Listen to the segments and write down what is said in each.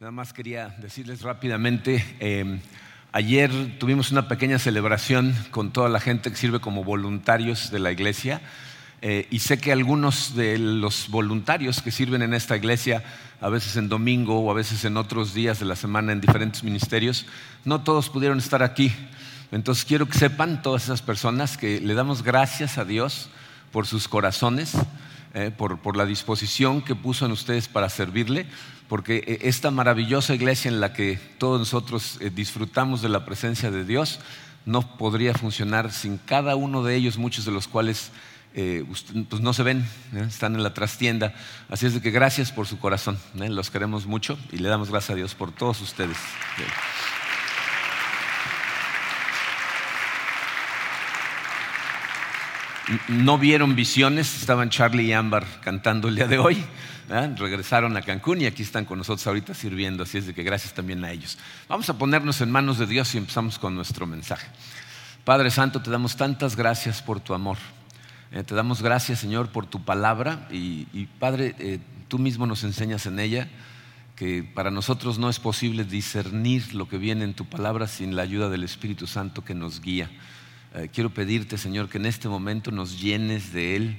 Nada más quería decirles rápidamente, eh, ayer tuvimos una pequeña celebración con toda la gente que sirve como voluntarios de la iglesia eh, y sé que algunos de los voluntarios que sirven en esta iglesia, a veces en domingo o a veces en otros días de la semana en diferentes ministerios, no todos pudieron estar aquí. Entonces quiero que sepan todas esas personas que le damos gracias a Dios por sus corazones, eh, por, por la disposición que puso en ustedes para servirle porque eh, esta maravillosa iglesia en la que todos nosotros eh, disfrutamos de la presencia de Dios no podría funcionar sin cada uno de ellos, muchos de los cuales eh, pues no se ven, están en la trastienda. Así es de que gracias por su corazón, los queremos mucho y le damos gracias a Dios por todos ustedes. No vieron visiones, estaban Charlie y Ámbar cantando el día de hoy. regresaron a Cancún y aquí están con nosotros ahorita sirviendo, así es de que gracias también a ellos. Vamos a ponernos en manos de Dios y empezamos con nuestro mensaje. Padre Santo, te damos tantas gracias por tu amor. Eh, te damos gracias, Señor, por tu palabra y, Padre, eh, tú mismo nos enseñas en ella que para nosotros no es posible discernir lo que viene en tu palabra sin la ayuda del Espíritu Santo que nos guía. Quiero pedirte, Señor, que en este momento nos llenes de Él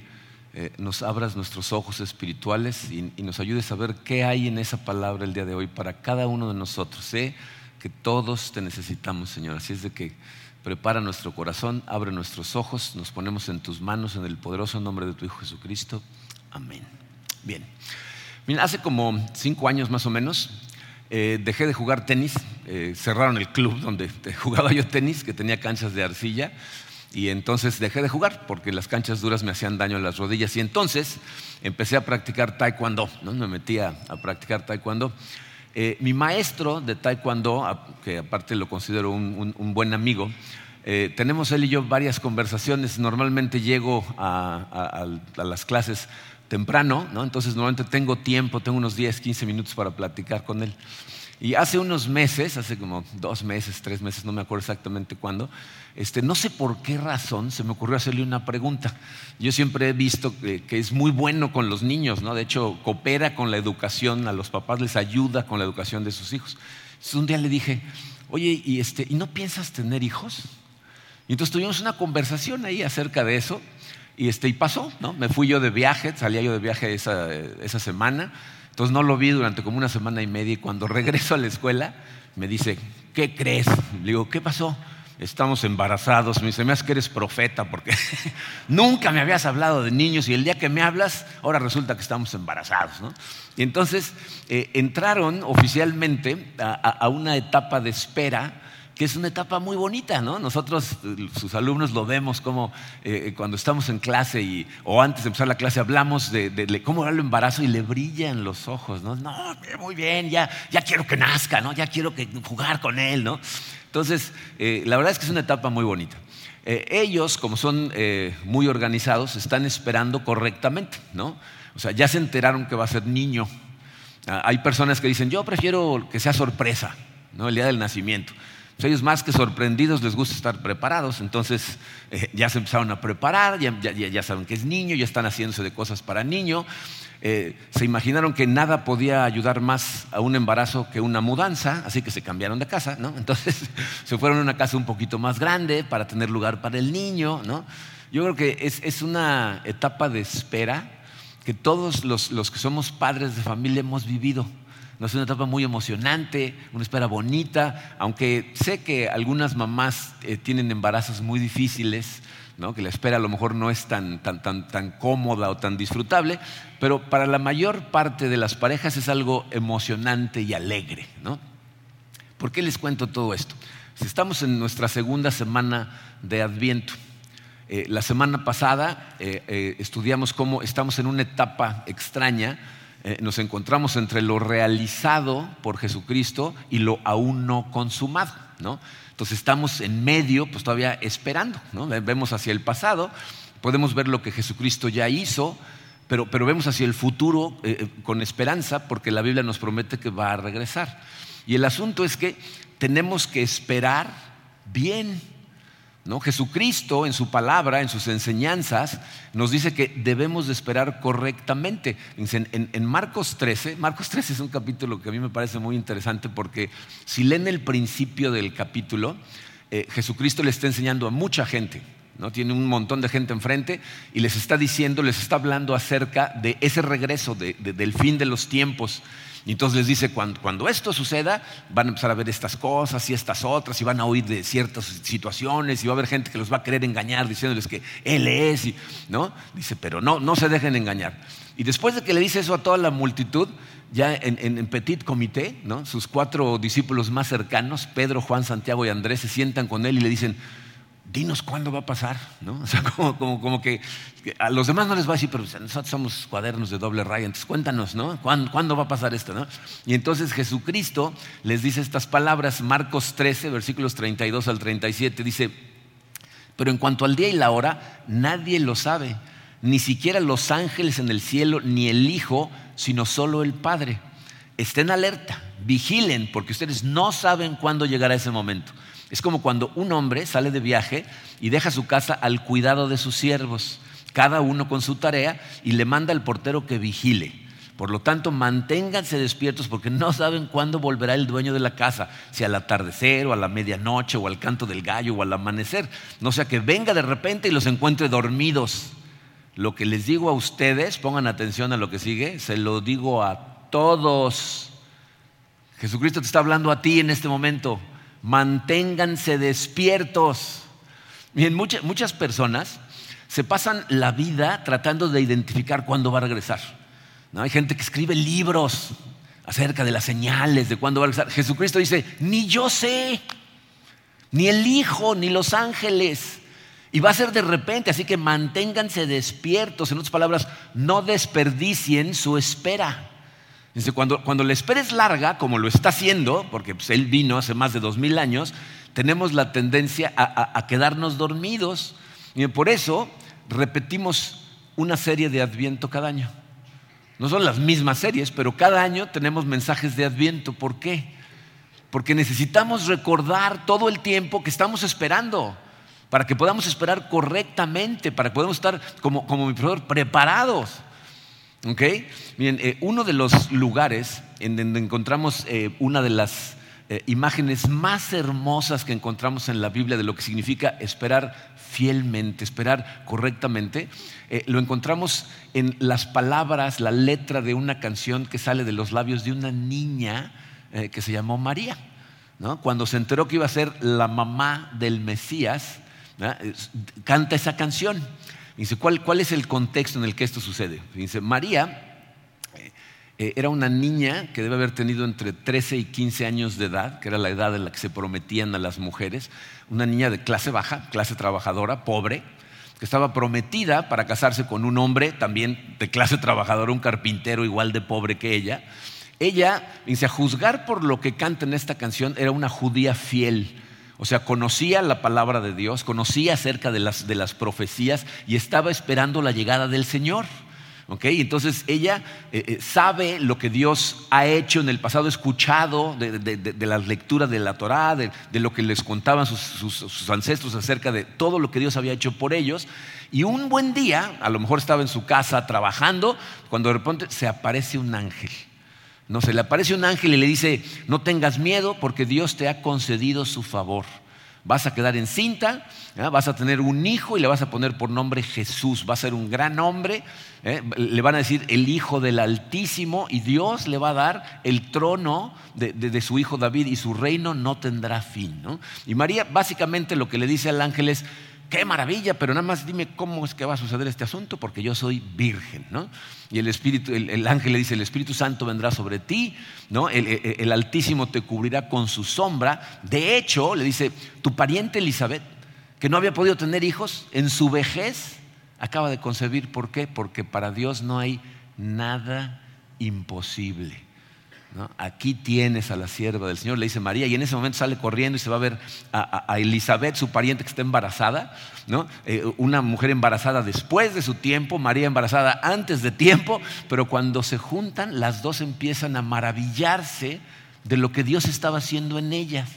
eh, nos abras nuestros ojos espirituales y, nos ayudes a ver qué hay en esa palabra el día de hoy para cada uno de nosotros. Sé que todos te necesitamos, Señor. Así es de que prepara nuestro corazón, abre nuestros ojos, nos ponemos en tus manos en el poderoso nombre de tu Hijo Jesucristo. Amén. Bien. Mira, hace como cinco años más o menos eh, dejé de jugar tenis, eh, cerraron el club donde jugaba yo tenis, que tenía canchas de arcilla, y entonces dejé de jugar porque las canchas duras me hacían daño en las rodillas. Y entonces empecé a practicar taekwondo, me metí a, practicar taekwondo. Eh, mi maestro de taekwondo, que aparte lo considero un, buen amigo, eh, tenemos él y yo varias conversaciones. Normalmente llego a, las clases temprano, ¿no? entonces normalmente tengo tiempo, tengo unos 10, 15 minutos para platicar con él. Y hace unos meses, hace como dos meses, tres meses, no me acuerdo exactamente cuándo, este, no sé por qué razón se me ocurrió hacerle una pregunta. Yo siempre he visto que, es muy bueno con los niños, ¿no? De hecho, coopera con la educación, a los papás les ayuda con la educación de sus hijos. Entonces un día le dije, oye, ¿y, este, ¿y no piensas tener hijos? Y entonces tuvimos una conversación ahí acerca de eso. Y, este, y pasó, ¿no? Me fui yo de viaje, salía yo de viaje esa, esa semana entonces no lo vi durante como una semana y media y cuando regreso a la escuela me dice, ¿qué crees? Le digo, ¿qué pasó? Estamos embarazados. Me dice, me hace que eres profeta porque nunca me habías hablado de niños y el día que me hablas, ahora resulta que estamos embarazados. ¿no? Y entonces eh, entraron oficialmente a una etapa de espera que es una etapa muy bonita, ¿no? Nosotros, sus alumnos, lo vemos como eh, cuando estamos en clase y, o antes de empezar la clase hablamos de, cómo era el embarazo y le brillan los ojos, ¿no? No, muy bien, ya, ya quiero que nazca, ¿no? Ya quiero que, jugar con él, ¿no? Entonces, eh, la verdad es que es una etapa muy bonita. Eh, ellos, como son muy organizados, están esperando correctamente, ¿no? O sea, ya se enteraron que va a ser niño. Ah, hay personas que dicen, yo prefiero que sea sorpresa, ¿no? El día del nacimiento. Pues ellos más que sorprendidos les gusta estar preparados, entonces eh, ya se empezaron a preparar, ya, saben que es niño, ya están haciéndose de cosas para niño. Eh, se imaginaron que nada podía ayudar más a un embarazo que una mudanza, así que se cambiaron de casa, ¿no? Entonces se fueron a una casa un poquito más grande para tener lugar para el niño, ¿no? Yo creo que es, una etapa de espera que todos los que somos padres de familia hemos vivido. No es una etapa muy emocionante, una espera bonita, aunque sé que algunas mamás eh, tienen embarazos muy difíciles, que la espera a lo mejor no es tan, tan, tan, tan cómoda o tan disfrutable, pero para la mayor parte de las parejas es algo emocionante y alegre. ¿no? ¿Por qué les cuento todo esto? Estamos en nuestra segunda semana de Adviento. Eh, la semana pasada eh, estudiamos cómo estamos en una etapa extraña eh, nos encontramos entre lo realizado por Jesucristo y lo aún no consumado. ¿no? Entonces estamos en medio, pues todavía esperando. ¿no? Vemos hacia el pasado, podemos ver lo que Jesucristo ya hizo, pero, pero vemos hacia el futuro eh, eh, con esperanza porque la Biblia nos promete que va a regresar. Y el asunto es que tenemos que esperar bien. ¿No? Jesucristo en su palabra, en sus enseñanzas, nos dice que debemos de esperar correctamente. En, Marcos 13, Marcos 13 es un capítulo que a mí me parece muy interesante porque si leen el principio del capítulo, eh, Jesucristo le está enseñando a mucha gente. ¿no? Tiene un montón de gente enfrente y les está diciendo, les está hablando acerca de ese regreso, del fin de los tiempos. Y entonces les dice, cuando, esto suceda, van a empezar a ver estas cosas y estas otras, y van a oír de ciertas situaciones, y va a haber gente que los va a querer engañar diciéndoles que Él es, ¿no? Dice, pero no, no se dejen engañar. Y después de que le dice eso a toda la multitud, ya en, en, petit comité, ¿no? sus cuatro discípulos más cercanos, Pedro, Juan, Santiago y Andrés, se sientan con él y le dicen, dinos cuándo va a pasar, ¿no? O sea, como, que, a los demás no les va a decir, pero nosotros somos cuadernos de doble raya, entonces cuéntanos, ¿no? ¿Cuándo, va a pasar esto, no? Y entonces Jesucristo les dice estas palabras, Marcos 13, versículos 32 al 37, dice, pero en cuanto al día y la hora, nadie lo sabe, ni siquiera los ángeles en el cielo, ni el Hijo, sino solo el Padre. Estén alerta, vigilen, porque ustedes no saben cuándo llegará ese momento. Es como cuando un hombre sale de viaje y deja su casa al cuidado de sus siervos, cada uno con su tarea, y le manda al portero que vigile. Por lo tanto, manténganse despiertos porque no saben cuándo volverá el dueño de la casa, si al atardecer o a la medianoche o al canto del gallo o al amanecer. No sea que venga de repente y los encuentre dormidos. Lo que les digo a ustedes, pongan atención a lo que sigue, se lo digo a todos. Jesucristo te está hablando a ti en este momento manténganse despiertos. Muchas, muchas personas se pasan la vida tratando de identificar cuándo va a regresar. ¿No? Hay gente que escribe libros acerca de las señales de cuándo va a regresar. Jesucristo dice, ni yo sé, ni el Hijo, ni los ángeles. Y va a ser de repente, así que manténganse despiertos. En otras palabras, no desperdicien su espera. Dice, cuando, cuando la espera es larga, como lo está haciendo, porque pues, él vino hace más de dos mil años, tenemos la tendencia a, quedarnos dormidos. Y por eso repetimos una serie de Adviento cada año. No son las mismas series, pero cada año tenemos mensajes de Adviento. ¿Por qué? Porque necesitamos recordar todo el tiempo que estamos esperando, para que podamos esperar correctamente, para que podamos estar, como, como mi profesor, preparados. ¿Ok? Miren, eh, uno de los lugares en donde encontramos eh, una de las eh, imágenes más hermosas que encontramos en la Biblia de lo que significa esperar fielmente, esperar correctamente, lo encontramos en las palabras, la letra de una canción que sale de los labios de una niña que se llamó María. Cuando se enteró que iba a ser la mamá del Mesías, canta esa canción. Dice, ¿cuál, ¿cuál es el contexto en el que esto sucede? Dice, María eh, eh, era una niña que debe haber tenido entre 13 y 15 años de edad, que era la edad en la que se prometían a las mujeres, una niña de clase baja, clase trabajadora, pobre, que estaba prometida para casarse con un hombre también de clase trabajadora, un carpintero igual de pobre que ella. Ella, dice, a juzgar por lo que canta en esta canción, era una judía fiel, o sea, conocía la palabra de Dios, conocía acerca de las, de las profecías y estaba esperando la llegada del Señor. ¿Okay? Entonces ella eh, eh, sabe lo que Dios ha hecho en el pasado, escuchado de, de, las lecturas de la Torá, de, lo que les contaban sus, sus, ancestros acerca de todo lo que Dios había hecho por ellos. Y un buen día, a lo mejor estaba en su casa trabajando, cuando de repente se aparece un ángel. No, se le aparece un ángel y le dice, no tengas miedo porque Dios te ha concedido su favor. Vas a quedar encinta, vas a tener un hijo y le vas a poner por nombre Jesús. Va a ser un gran hombre. ¿eh? Le van a decir el Hijo del Altísimo y Dios le va a dar el trono de, su hijo David y su reino no tendrá fin. Y María básicamente lo que le dice al ángel es, qué maravilla, pero nada más dime cómo es que va a suceder este asunto, porque yo soy virgen, ¿no? Y el Espíritu, el, ángel le dice, el Espíritu Santo vendrá sobre ti, ¿no? El, Altísimo te cubrirá con su sombra. De hecho, le dice, tu pariente Elizabeth, que no había podido tener hijos, en su vejez acaba de concebir. ¿Por qué? Porque para Dios no hay nada imposible. Aquí tienes a la sierva del Señor, le dice María, y en ese momento sale corriendo y se va a ver a, Elizabeth, su pariente que está embarazada, eh, una mujer embarazada después de su tiempo, María embarazada antes de tiempo, pero cuando se juntan, las dos empiezan a maravillarse de lo que Dios estaba haciendo en ellas.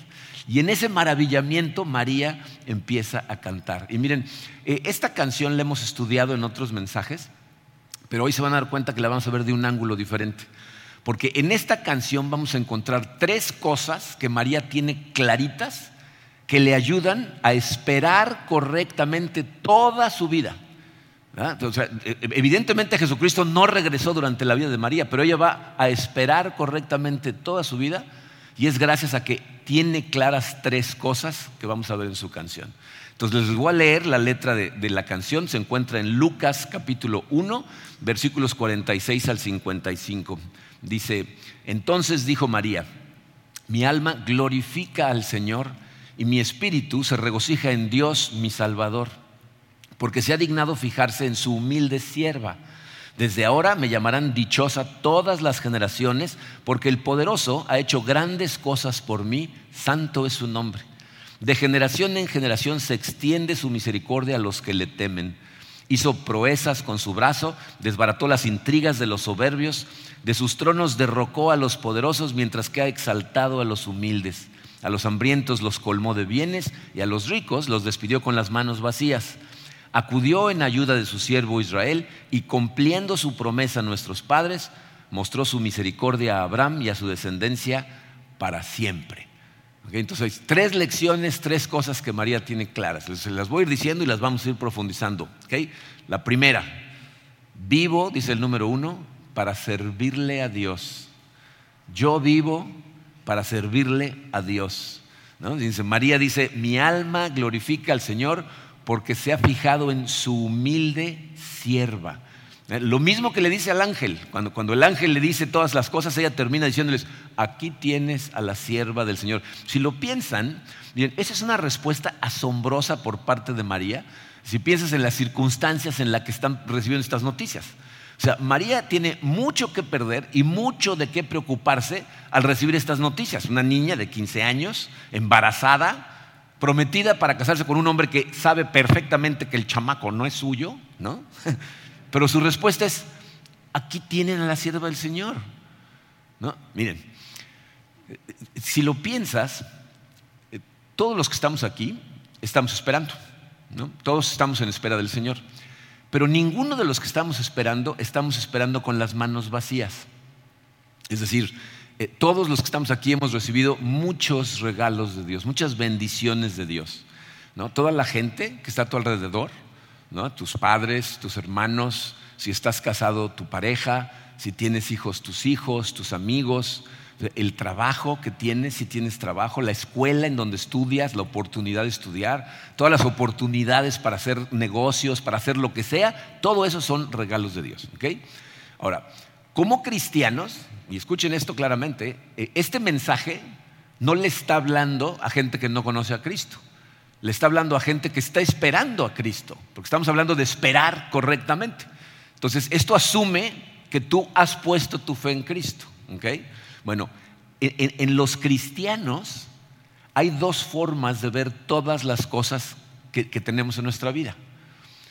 Y en ese maravillamiento María empieza a cantar. Y miren, eh, esta canción la hemos estudiado en otros mensajes, pero hoy se van a dar cuenta que la vamos a ver de un ángulo diferente. Porque en esta canción vamos a encontrar tres cosas que María tiene claritas que le ayudan a esperar correctamente toda su vida. E, evidentemente Jesucristo no regresó durante la vida de María, pero ella va a esperar correctamente toda su vida y es gracias a que tiene claras tres cosas que vamos a ver en su canción. Entonces les voy a leer la letra de, de la canción, se encuentra en Lucas capítulo 1, versículos 46 al 55. Dice, entonces dijo María, mi alma glorifica al Señor y mi espíritu se regocija en Dios mi Salvador, porque se ha dignado fijarse en su humilde sierva. Desde ahora me llamarán dichosa todas las generaciones, porque el poderoso ha hecho grandes cosas por mí, santo es su nombre. De generación en generación se extiende su misericordia a los que le temen. Hizo proezas con su brazo, desbarató las intrigas de los soberbios, de sus tronos derrocó a los poderosos mientras que ha exaltado a los humildes. A los hambrientos los colmó de bienes y a los ricos los despidió con las manos vacías. Acudió en ayuda de su siervo Israel y cumpliendo su promesa a nuestros padres, mostró su misericordia a Abraham y a su descendencia para siempre. Entonces, tres lecciones, tres cosas que María tiene claras. Se las voy a ir diciendo y las vamos a ir profundizando. La primera, vivo, dice el número uno, para servirle a Dios. Yo vivo para servirle a Dios. Dice, María dice, mi alma glorifica al Señor porque se ha fijado en su humilde sierva. Eh, lo mismo que le dice al ángel, cuando, cuando el ángel le dice todas las cosas, ella termina diciéndoles, aquí tienes a la sierva del Señor. Si lo piensan, bien, esa es una respuesta asombrosa por parte de María, si piensas en las circunstancias en las que están recibiendo estas noticias. O sea, María tiene mucho que perder y mucho de qué preocuparse al recibir estas noticias. Una niña de 15 años, embarazada, prometida para casarse con un hombre que sabe perfectamente que el chamaco no es suyo, ¿no? Pero su respuesta es, aquí tienen a la sierva del Señor. ¿No? Miren, si lo piensas, todos los que estamos aquí estamos esperando, ¿no? Todos estamos en espera del Señor. Pero ninguno de los que estamos esperando estamos esperando con las manos vacías. Es decir, eh, todos los que estamos aquí hemos recibido muchos regalos de Dios, muchas bendiciones de Dios. ¿no? Toda la gente que está a tu alrededor, tus padres, tus hermanos, si estás casado, tu pareja, si tienes hijos, tus hijos, tus amigos, el trabajo que tienes, si tienes trabajo, la escuela en donde estudias, la oportunidad de estudiar, todas las oportunidades para hacer negocios, para hacer lo que sea, todo eso son regalos de Dios. Ahora, como cristianos, y escuchen esto claramente, eh, este mensaje no le está hablando a gente que no conoce a Cristo, le está hablando a gente que está esperando a Cristo, porque estamos hablando de esperar correctamente. Entonces, esto asume que tú has puesto tu fe en Cristo. ¿okay? Bueno, en, los cristianos hay dos formas de ver todas las cosas que, tenemos en nuestra vida.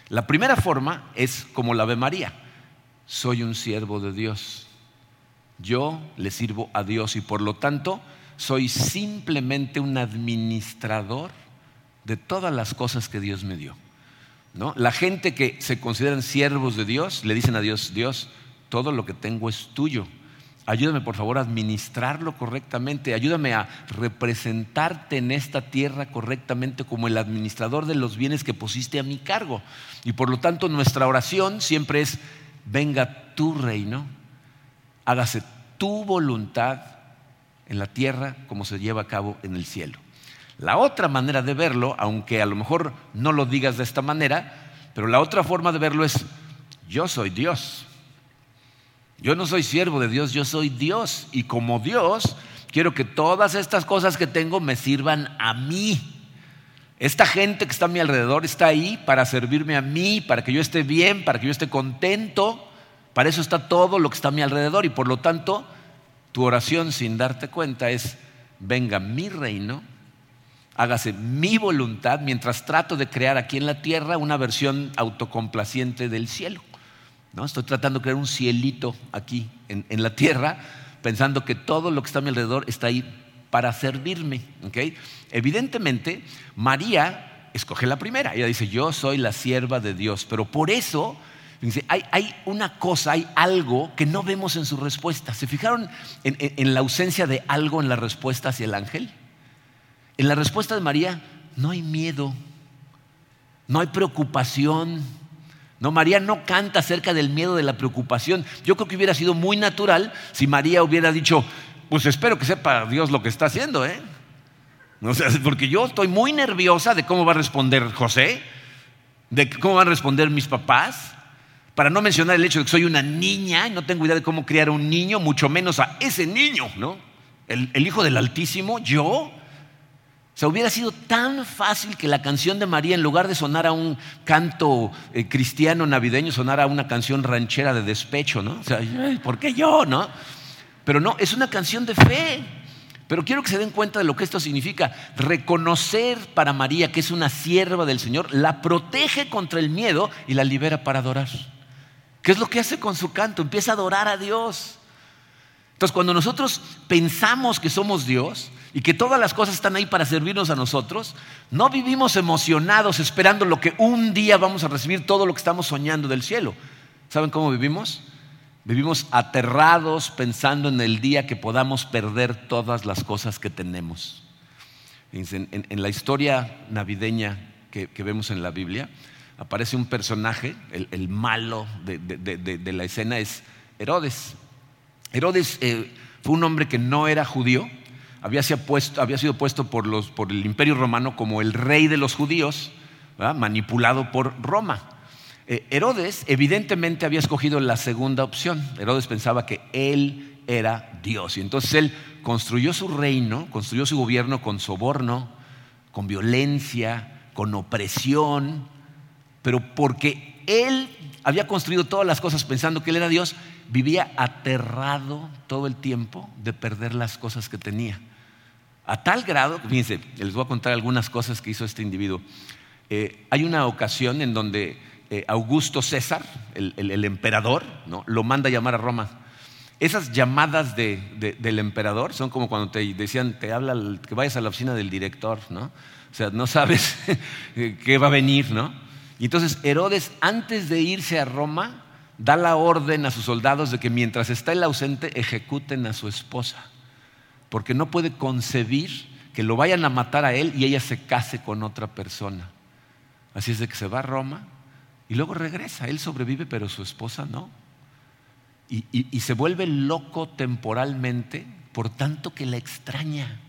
La primera forma es como la ve María. Soy un siervo de Dios. Yo le sirvo a Dios y por lo tanto soy simplemente un administrador de todas las cosas que Dios me dio. ¿no? La gente que se consideran siervos de Dios le dicen a Dios, Dios, todo lo que tengo es tuyo Ayúdame por favor a administrarlo correctamente. Ayúdame a representarte en esta tierra correctamente como el administrador de los bienes que pusiste a mi cargo. Y por lo tanto nuestra oración siempre es, venga tu reino, hágase tu voluntad en la tierra como se lleva a cabo en el cielo. La otra manera de verlo, aunque a lo mejor no lo digas de esta manera, pero la otra forma de verlo es, yo soy Dios. Yo no soy siervo de Dios, yo soy Dios. Y como Dios, quiero que todas estas cosas que tengo me sirvan a mí. Esta gente que está a mi alrededor está ahí para servirme a mí, para que yo esté bien, para que yo esté contento. Para eso está todo lo que está a mi alrededor. Y por lo tanto, tu oración sin darte cuenta es, venga mi reino, hágase mi voluntad mientras trato de crear aquí en la tierra una versión autocomplaciente del cielo. Estoy tratando de crear un cielito aquí en, la tierra, pensando que todo lo que está a mi alrededor está ahí para servirme. Evidentemente, María escoge la primera. Ella dice, yo soy la sierva de Dios. Pero por eso, hay, una cosa, hay algo que no vemos en su respuesta. ¿Se fijaron en la ausencia de algo en la respuesta hacia el ángel? En la respuesta de María no hay miedo, no hay preocupación. No, María no canta acerca del miedo, de la preocupación. Yo creo que hubiera sido muy natural si María hubiera dicho, pues espero que sepa Dios lo que está haciendo, ¿eh? porque yo estoy muy nerviosa de cómo va a responder José, de cómo van a responder mis papás, para no mencionar el hecho de que soy una niña y no tengo idea de cómo criar a un niño, mucho menos a ese niño, ¿no? el hijo del Altísimo, yo. O sea, hubiera sido tan fácil que la canción de María, en lugar de sonar a un canto eh, cristiano navideño, sonara a una canción ranchera de despecho, ¿no? O sea, ¿por qué yo, no? Pero no, es una canción de fe. Pero quiero que se den cuenta de lo que esto significa. Reconocer para María que es una sierva del Señor, la protege contra el miedo y la libera para adorar. ¿Qué es lo que hace con su canto? Empieza a adorar a Dios. Entonces, cuando nosotros pensamos que somos Dios, y que todas las cosas están ahí para servirnos a nosotros, no vivimos emocionados esperando lo que un día vamos a recibir todo lo que estamos soñando del cielo. ¿Saben cómo vivimos? Vivimos aterrados pensando en el día que podamos perder todas las cosas que tenemos. En, la historia navideña que, vemos en la Biblia, aparece un personaje, el, malo de, la escena es Herodes. Herodes eh, fue un hombre que no era judío, había sido puesto, por, el imperio romano como el rey de los judíos, manipulado por Roma. Eh, Herodes evidentemente había escogido la segunda opción. Herodes pensaba que él era Dios. Y entonces él construyó su reino, construyó su gobierno con soborno, con violencia, con opresión, pero porque él había construido todas las cosas pensando que él era Dios, vivía aterrado todo el tiempo de perder las cosas que tenía. A tal grado, fíjense, les voy a contar algunas cosas que hizo este individuo. Eh, hay una ocasión en donde eh, Augusto César, el, emperador, ¿no? lo manda a llamar a Roma. Esas llamadas del emperador son como cuando te decían, te habla que vayas a la oficina del director, ¿no? O sea, no sabes qué va a venir, ¿no? Y entonces Herodes, antes de irse a Roma, da la orden a sus soldados de que mientras está el ausente ejecuten a su esposa, porque no puede concebir que lo vayan a matar a él y ella se case con otra persona. Así es de que se va a Roma y luego regresa. Él sobrevive, pero su esposa no. Y, se vuelve loco temporalmente por tanto que la extraña.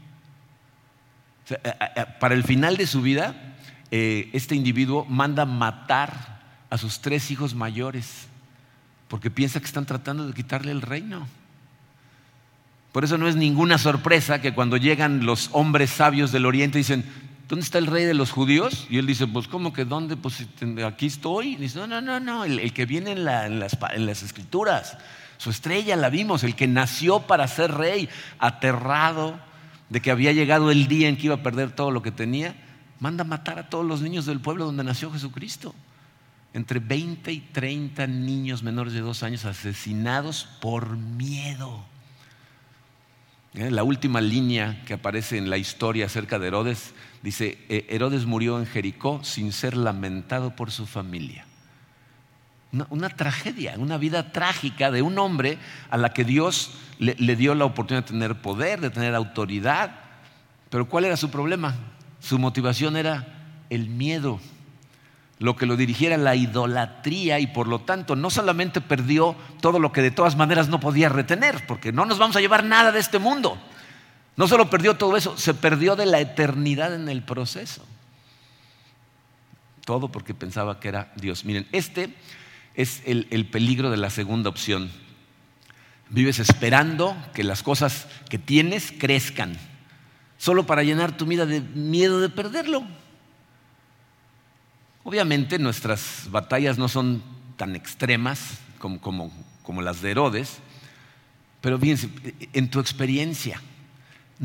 para el final de su vida, eh, este individuo manda matar a sus tres hijos mayores porque piensa que están tratando de quitarle el reino. Por eso no es ninguna sorpresa que cuando llegan los hombres sabios del oriente dicen, ¿dónde está el rey de los judíos? Y él dice, pues ¿cómo que dónde? Pues aquí estoy. Y dice, no, no, no, no, el, que viene en, las, en las escrituras, su estrella la vimos, el que nació para ser rey, aterrado de que había llegado el día en que iba a perder todo lo que tenía, manda matar a todos los niños del pueblo donde nació Jesucristo entre 20 y 30 niños menores de dos años asesinados por miedo. ¿Eh? La última línea que aparece en la historia acerca de Herodes dice, eh, Herodes murió en Jericó sin ser lamentado por su familia. Una, tragedia, una vida trágica de un hombre a la que Dios le dio la oportunidad de tener poder, de tener autoridad. Pero ¿cuál era su problema? Su motivación era el miedo lo que lo dirigiera la idolatría y por lo tanto no solamente perdió todo lo que de todas maneras no podía retener, porque no nos vamos a llevar nada de este mundo. No solo perdió todo eso, se perdió de la eternidad en el proceso. Todo porque pensaba que era Dios. Miren, este es el, el peligro de la segunda opción. Vives esperando que las cosas que tienes crezcan, solo para llenar tu vida de miedo de perderlo. Obviamente nuestras batallas no son tan extremas como, las de Herodes, pero fíjense, en tu experiencia,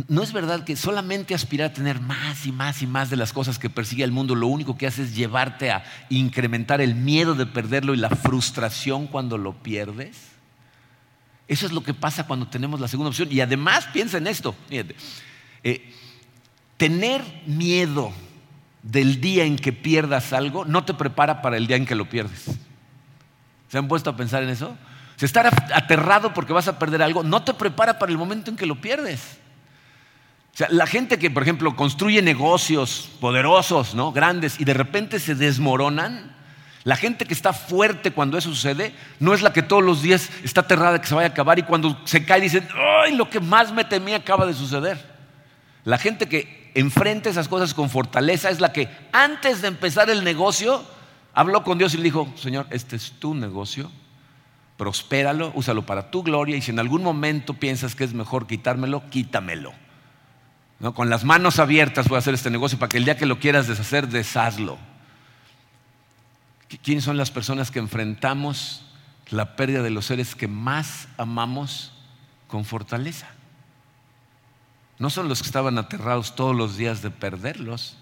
¿no es verdad que solamente aspirar a tener más y más y más de las cosas que persigue el mundo, lo único que hace es llevarte a incrementar el miedo de perderlo y la frustración cuando lo pierdes? Eso es lo que pasa cuando tenemos la segunda opción. Y además piensa en esto, eh, tener miedo del día en que pierdas algo no te prepara para el día en que lo pierdes. ¿Se han puesto a pensar en eso? Si estar aterrado porque vas a perder algo no te prepara para el momento en que lo pierdes. O sea, la gente que, por ejemplo, construye negocios poderosos, ¿no? grandes, y de repente se desmoronan, la gente que está fuerte cuando eso sucede, no es la que todos los días está aterrada de que se vaya a acabar y cuando se cae dicen, ¡ay, lo que más me temía acaba de suceder! La gente que enfrenta esas cosas con fortaleza es la que antes de empezar el negocio habló con Dios y le dijo, Señor, este es tu negocio, prospéralo, úsalo para tu gloria y si en algún momento piensas que es mejor quitármelo, quítamelo. Con las manos abiertas voy a hacer este negocio para que el día que lo quieras deshacer, deshazlo. ¿Quiénes son las personas que enfrentamos la pérdida de los seres que más amamos con fortaleza? No son los que estaban aterrados todos los días de perderlos,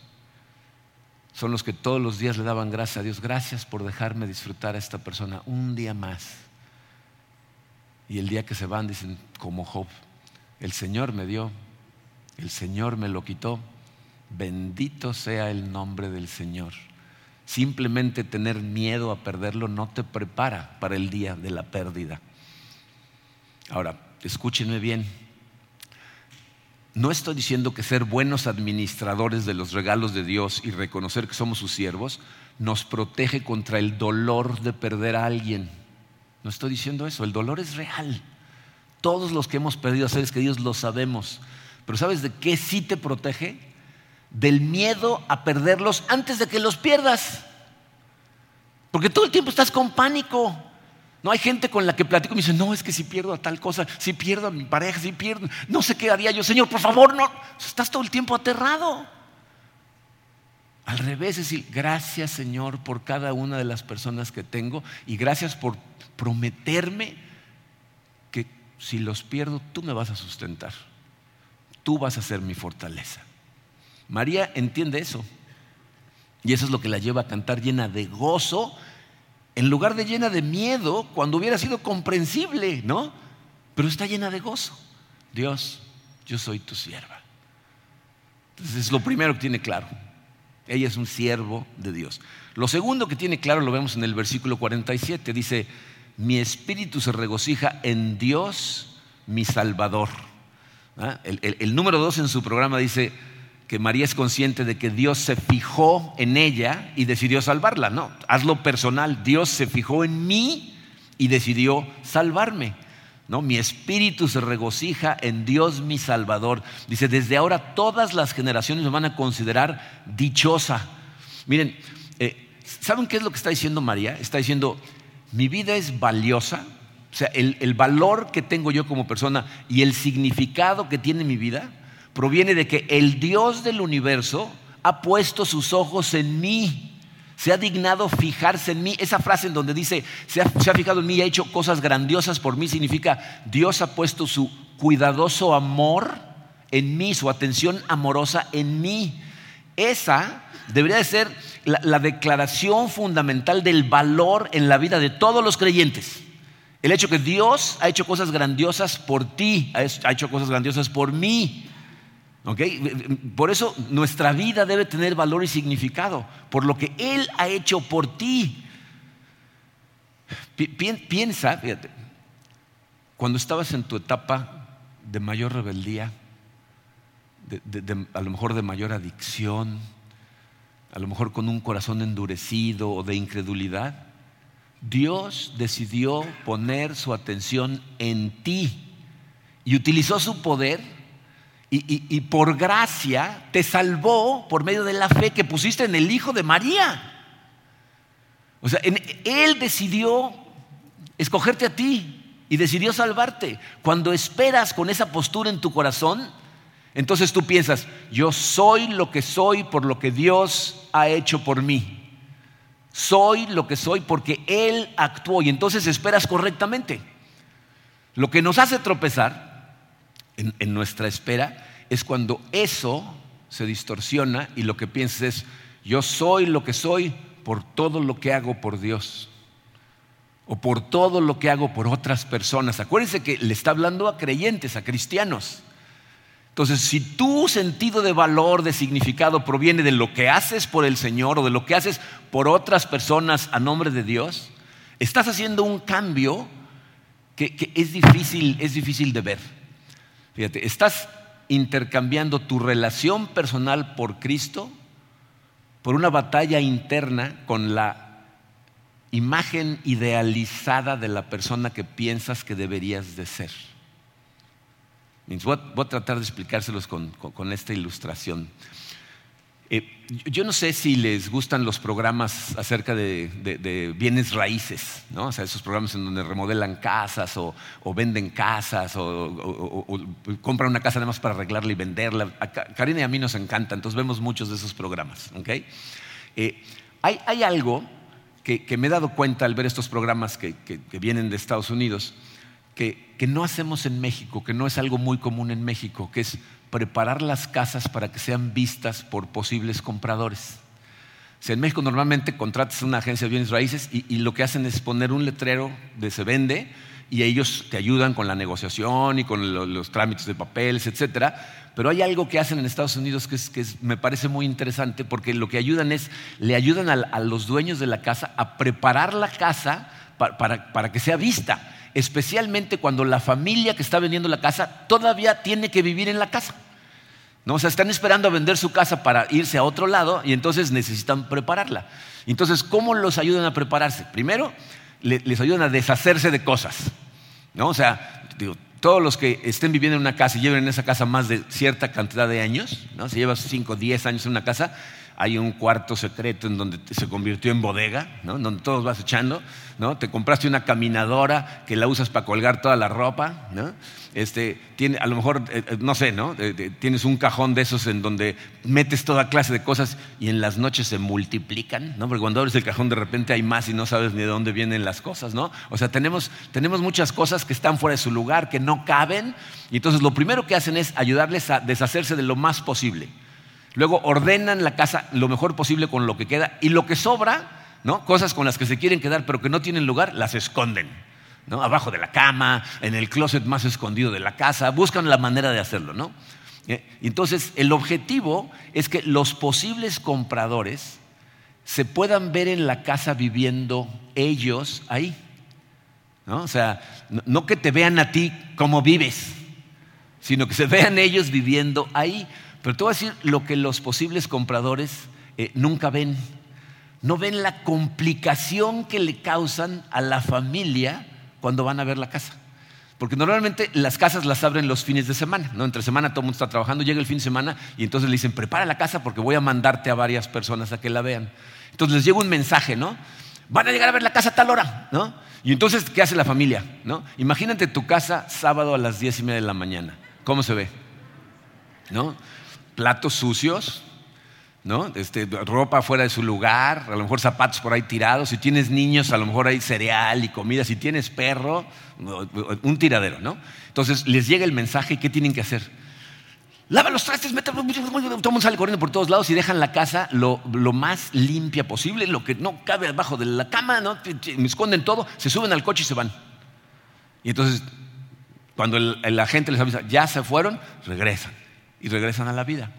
son los que todos los días le daban gracias a Dios. Gracias por dejarme disfrutar a esta persona un día más. Y el día que se van dicen, como Job, el Señor me dio, el Señor me lo quitó, bendito sea el nombre del Señor. Simplemente tener miedo a perderlo no te prepara para el día de la pérdida. Ahora, escúchenme bien. No estoy diciendo que ser buenos administradores de los regalos de Dios y reconocer que somos sus siervos nos protege contra el dolor de perder a alguien. No estoy diciendo eso, el dolor es real. Todos los que hemos perdido a seres queridos lo sabemos. Pero ¿sabes de qué sí te protege? Del miedo a perderlos antes de que los pierdas. Porque todo el tiempo estás con pánico. No hay gente con la que platico y me dice, no, es que si pierdo a tal cosa, si pierdo a mi pareja, si pierdo, no sé qué haría yo, Señor, por favor, no. Estás todo el tiempo aterrado. Al revés, es decir, gracias Señor por cada una de las personas que tengo y gracias por prometerme que si los pierdo, tú me vas a sustentar. Tú vas a ser mi fortaleza. María entiende eso. Y eso es lo que la lleva a cantar llena de gozo en lugar de llena de miedo, cuando hubiera sido comprensible, ¿no? Pero está llena de gozo. Dios, yo soy tu sierva. Entonces es lo primero que tiene claro. Ella es un siervo de Dios. Lo segundo que tiene claro lo vemos en el versículo 47. Dice, mi espíritu se regocija en Dios, mi Salvador. ¿Ah? el número dos en su programa dice, que María es consciente de que Dios se fijó en ella y decidió salvarla. No, hazlo personal. Dios se fijó en mí y decidió salvarme. ¿No? Mi espíritu se regocija en Dios mi Salvador. Dice, desde ahora todas las generaciones me van a considerar dichosa. Miren, eh, ¿saben qué es lo que está diciendo María? Está diciendo, mi vida es valiosa. O sea, el valor que tengo yo como persona y el significado que tiene mi vida proviene de que el Dios del universo ha puesto sus ojos en mí, se ha dignado fijarse en mí. Esa frase en donde dice, se ha, fijado en mí y ha hecho cosas grandiosas por mí, significa Dios ha puesto su cuidadoso amor en mí, su atención amorosa en mí. Esa debería de ser la, la declaración fundamental del valor en la vida de todos los creyentes. El hecho que Dios ha hecho cosas grandiosas por ti, ha hecho cosas grandiosas por mí. Por eso nuestra vida debe tener valor y significado, por lo que Él ha hecho por ti. Piensa, fíjate, cuando estabas en tu etapa de mayor rebeldía, a lo mejor de mayor adicción, a lo mejor con un corazón endurecido o de incredulidad, Dios decidió poner su atención en ti y utilizó su poder y, por gracia te salvó por medio de la fe que pusiste en el Hijo de María. O sea, Él decidió escogerte a ti y decidió salvarte. Cuando esperas con esa postura en tu corazón, entonces tú piensas, yo soy lo que soy por lo que Dios ha hecho por mí. Soy lo que soy porque Él actuó y entonces esperas correctamente. Lo que nos hace tropezar en, nuestra espera es cuando eso se distorsiona y lo que piensas es, yo soy lo que soy por todo lo que hago por Dios o por todo lo que hago por otras personas. Acuérdense que le está hablando a creyentes, a cristianos. Entonces, si tu sentido de valor, de significado proviene de lo que haces por el Señor o de lo que haces por otras personas a nombre de Dios, estás haciendo un cambio que, es, difícil, es difícil de ver. Fíjate, estás intercambiando tu relación personal por Cristo por una batalla interna con la imagen idealizada de la persona que piensas que deberías de ser. Voy a, tratar de explicárselos con, esta ilustración. Eh, yo no sé si les gustan los programas acerca de, bienes raíces, ¿no? o sea, esos programas en donde remodelan casas o, venden casas o, compran una casa nada más para arreglarla y venderla. A Karina y a mí nos encanta, entonces vemos muchos de esos programas. Eh, hay, algo que, me he dado cuenta al ver estos programas que vienen de Estados Unidos, que, no hacemos en México, que no es algo muy común en México, que es preparar las casas para que sean vistas por posibles compradores. en México normalmente contratas una agencia de bienes raíces y, lo que hacen es poner un letrero de se vende y ellos te ayudan con la negociación y con los trámites de papeles, etcétera. Pero hay algo que hacen en Estados Unidos que, me parece muy interesante porque lo que ayudan es, le ayudan a, los dueños de la casa a preparar la casa para que sea vista especialmente cuando la familia que está vendiendo la casa todavía tiene que vivir en la casa. ¿No? O sea, están esperando a vender su casa para irse a otro lado y entonces necesitan prepararla. Entonces, ¿cómo los ayudan a prepararse? Primero, les ayudan a deshacerse de cosas. ¿no? O sea, todos los que estén viviendo en una casa y lleven en esa casa más de cierta cantidad de años, ¿no? si llevas 5 o 10 años en una casa, hay un cuarto secreto en donde se convirtió en bodega, ¿no? donde todos vas echando, ¿no? te compraste una caminadora que la usas para colgar toda la ropa, ¿no? este, tiene, a lo mejor, eh, eh, no sé, ¿no? tienes un cajón de esos en donde metes toda clase de cosas y en las noches se multiplican, ¿no? porque cuando abres el cajón de repente hay más y no sabes ni de dónde vienen las cosas. ¿no? O sea, tenemos, tenemos muchas cosas que están fuera de su lugar, que no caben, y entonces lo primero que hacen es ayudarles a deshacerse de lo más posible. Luego ordenan la casa lo mejor posible con lo que queda y lo que sobra, ¿no? cosas con las que se quieren quedar pero que no tienen lugar, las esconden. ¿no? Abajo de la cama, en el closet más escondido de la casa, buscan la manera de hacerlo. ¿no? Eh, entonces, el objetivo es que los posibles compradores se puedan ver en la casa viviendo ellos ahí. ¿no? O sea, no que te vean a ti como vives, sino que se vean ellos viviendo ahí. Pero te voy a decir lo que los posibles compradores eh, nunca ven. No ven la complicación que le causan a la familia cuando van a ver la casa. Porque normalmente las casas las abren los fines de semana, ¿no? Entre semana todo el mundo está trabajando, llega el fin de semana y entonces le dicen, prepara la casa porque voy a mandarte a varias personas a que la vean. Entonces les llega un mensaje, ¿no? Van a llegar a ver la casa a tal hora, ¿no? Y entonces, ¿qué hace la familia? ¿no? Imagínate tu casa sábado a las diez y media de la mañana. ¿Cómo se ve? ¿No? Platos sucios, ¿no? Este, ropa fuera de su lugar, a lo mejor zapatos por ahí tirados. Si tienes niños, a lo mejor hay cereal y comida. Si tienes perro, un tiradero, ¿no? Entonces les llega el mensaje ¿qué tienen que hacer? Lava los trastes, mete, todo el mundo sale corriendo por todos lados y dejan la casa lo, más limpia posible, lo que no cabe abajo de la cama, ¿no? Me esconden todo, se suben al coche y se van. Y entonces, cuando la gente les avisa, ya se fueron, regresan y regresan a la vida.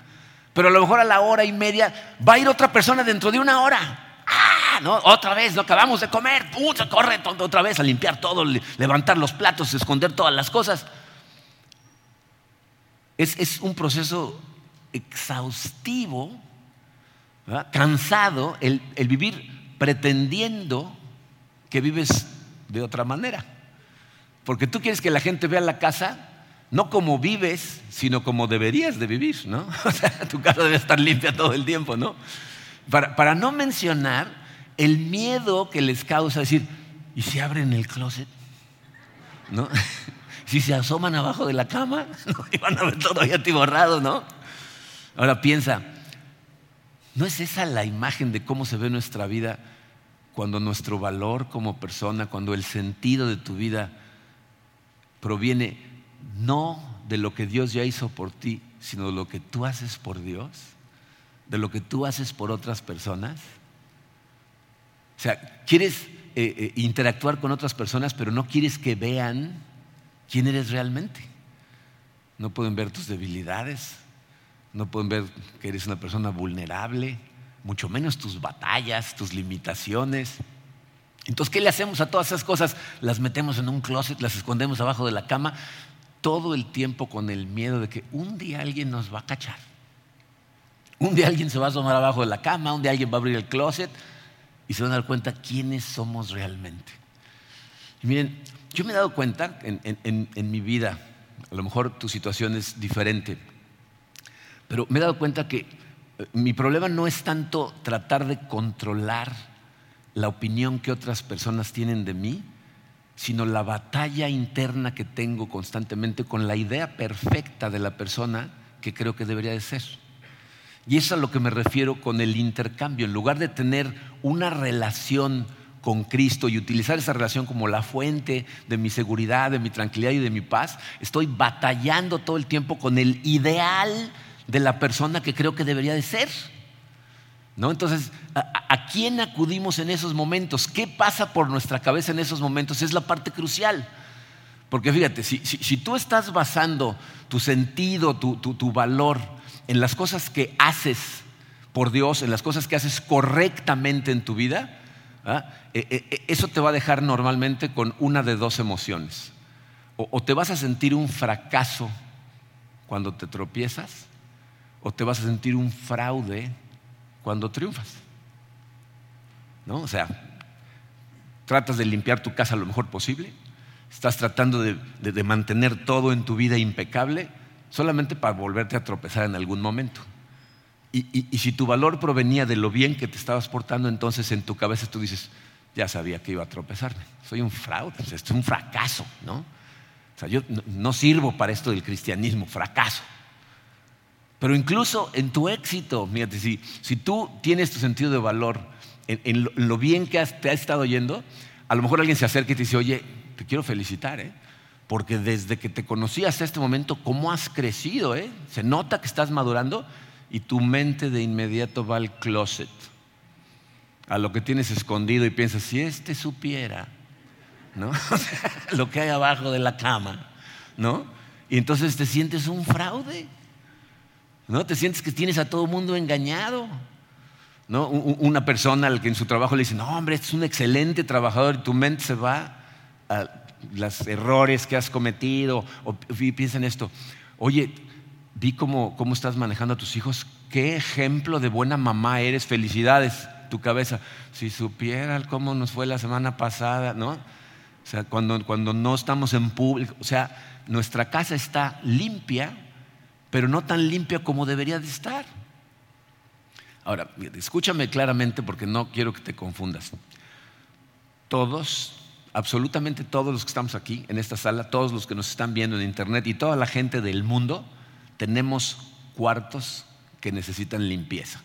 Pero a lo mejor a la hora y media va a ir otra persona dentro de una hora. ¡Ah! ¿no? Otra vez, no acabamos de comer. Se corre otra vez a limpiar todo, levantar los platos, esconder todas las cosas. Es, un proceso exhaustivo, cansado, el vivir pretendiendo que vives de otra manera. Porque tú quieres que la gente vea la casa no como vives, sino como deberías de vivir, ¿no? O sea, tu casa debe estar limpia todo el tiempo, ¿no? Para, no mencionar el miedo que les causa decir, ¿y si abren el closet? ¿No? Si se asoman abajo de la cama, ¿no? van a ver todo ahí atiborrado, ¿no? Ahora piensa, ¿no es esa la imagen de cómo se ve nuestra vida cuando nuestro valor como persona, cuando el sentido de tu vida proviene no de lo que Dios ya hizo por ti, sino de lo que tú haces por Dios, de lo que tú haces por otras personas. O sea, quieres eh, eh, interactuar con otras personas, pero no quieres que vean quién eres realmente. no pueden ver tus debilidades, no pueden ver que eres una persona vulnerable, mucho menos tus batallas, tus limitaciones. Entonces, ¿qué le hacemos a todas esas cosas? Las metemos en un closet, las escondemos abajo de la cama, todo el tiempo con el miedo de que un día alguien nos va a cachar. Un día alguien se va a asomar abajo de la cama, un día alguien va a abrir el closet y se van a dar cuenta quiénes somos realmente. Y miren, yo me he dado cuenta en, mi vida, a lo mejor tu situación es diferente, pero me he dado cuenta que eh, mi problema no es tanto tratar de controlar la opinión que otras personas tienen de mí, sino la batalla interna que tengo constantemente con la idea perfecta de la persona que creo que debería de ser. Y eso es a lo que me refiero con el intercambio. En lugar de tener una relación con Cristo y utilizar esa relación como la fuente de mi seguridad, de mi tranquilidad y de mi paz, estoy batallando todo el tiempo con el ideal de la persona que creo que debería de ser. ¿No? Entonces, ¿a, quién acudimos en esos momentos? ¿Qué pasa por nuestra cabeza en esos momentos? Es la parte crucial. Porque fíjate, si, tú estás basando tu sentido, tu, valor en las cosas que haces por Dios, en las cosas que haces correctamente en tu vida, ¿ah? e, e, e, eso te va a dejar normalmente con una de dos emociones. o te vas a sentir un fracaso cuando te tropiezas, o te vas a sentir un fraude cuando triunfas. ¿No? O sea, tratas de limpiar tu casa lo mejor posible, estás tratando de, mantener todo en tu vida impecable solamente para volverte a tropezar en algún momento. Y, y, si tu valor provenía de lo bien que te estabas portando, entonces en tu cabeza tú dices, ya sabía que iba a tropezarme, soy un fraude, esto es un fracaso, ¿no? O sea, yo no sirvo para esto del cristianismo, fracaso. Pero incluso en tu éxito, fíjate, si, si tú tienes tu sentido de valor en, lo, bien que te ha estado yendo, a lo mejor alguien se acerca y te dice, oye, te quiero felicitar, ¿eh? porque desde que te conocí hasta este momento, ¿cómo has crecido? Eh? Se nota que estás madurando y tu mente de inmediato va al closet, a lo que tienes escondido y piensas, si este supiera, lo que hay abajo de la cama, ¿no? Y entonces te sientes un fraude. ¿No? Te sientes que tienes a todo mundo engañado. ¿No? Una persona al que en su trabajo le dice, no, hombre, este es un excelente trabajador, y tu mente se va a los errores que has cometido, o piensa en esto, oye, vi cómo, cómo estás manejando a tus hijos, qué ejemplo de buena mamá eres, felicidades, tu cabeza, si supieran cómo nos fue la semana pasada, ¿no? O sea, cuando, cuando no estamos en público, o sea, nuestra casa está limpia pero no tan limpia como debería de estar. Ahora, escúchame claramente porque no quiero que te confundas. Todos, absolutamente todos los que estamos aquí en esta sala, todos los que nos están viendo en internet y toda la gente del mundo, tenemos cuartos que necesitan limpieza.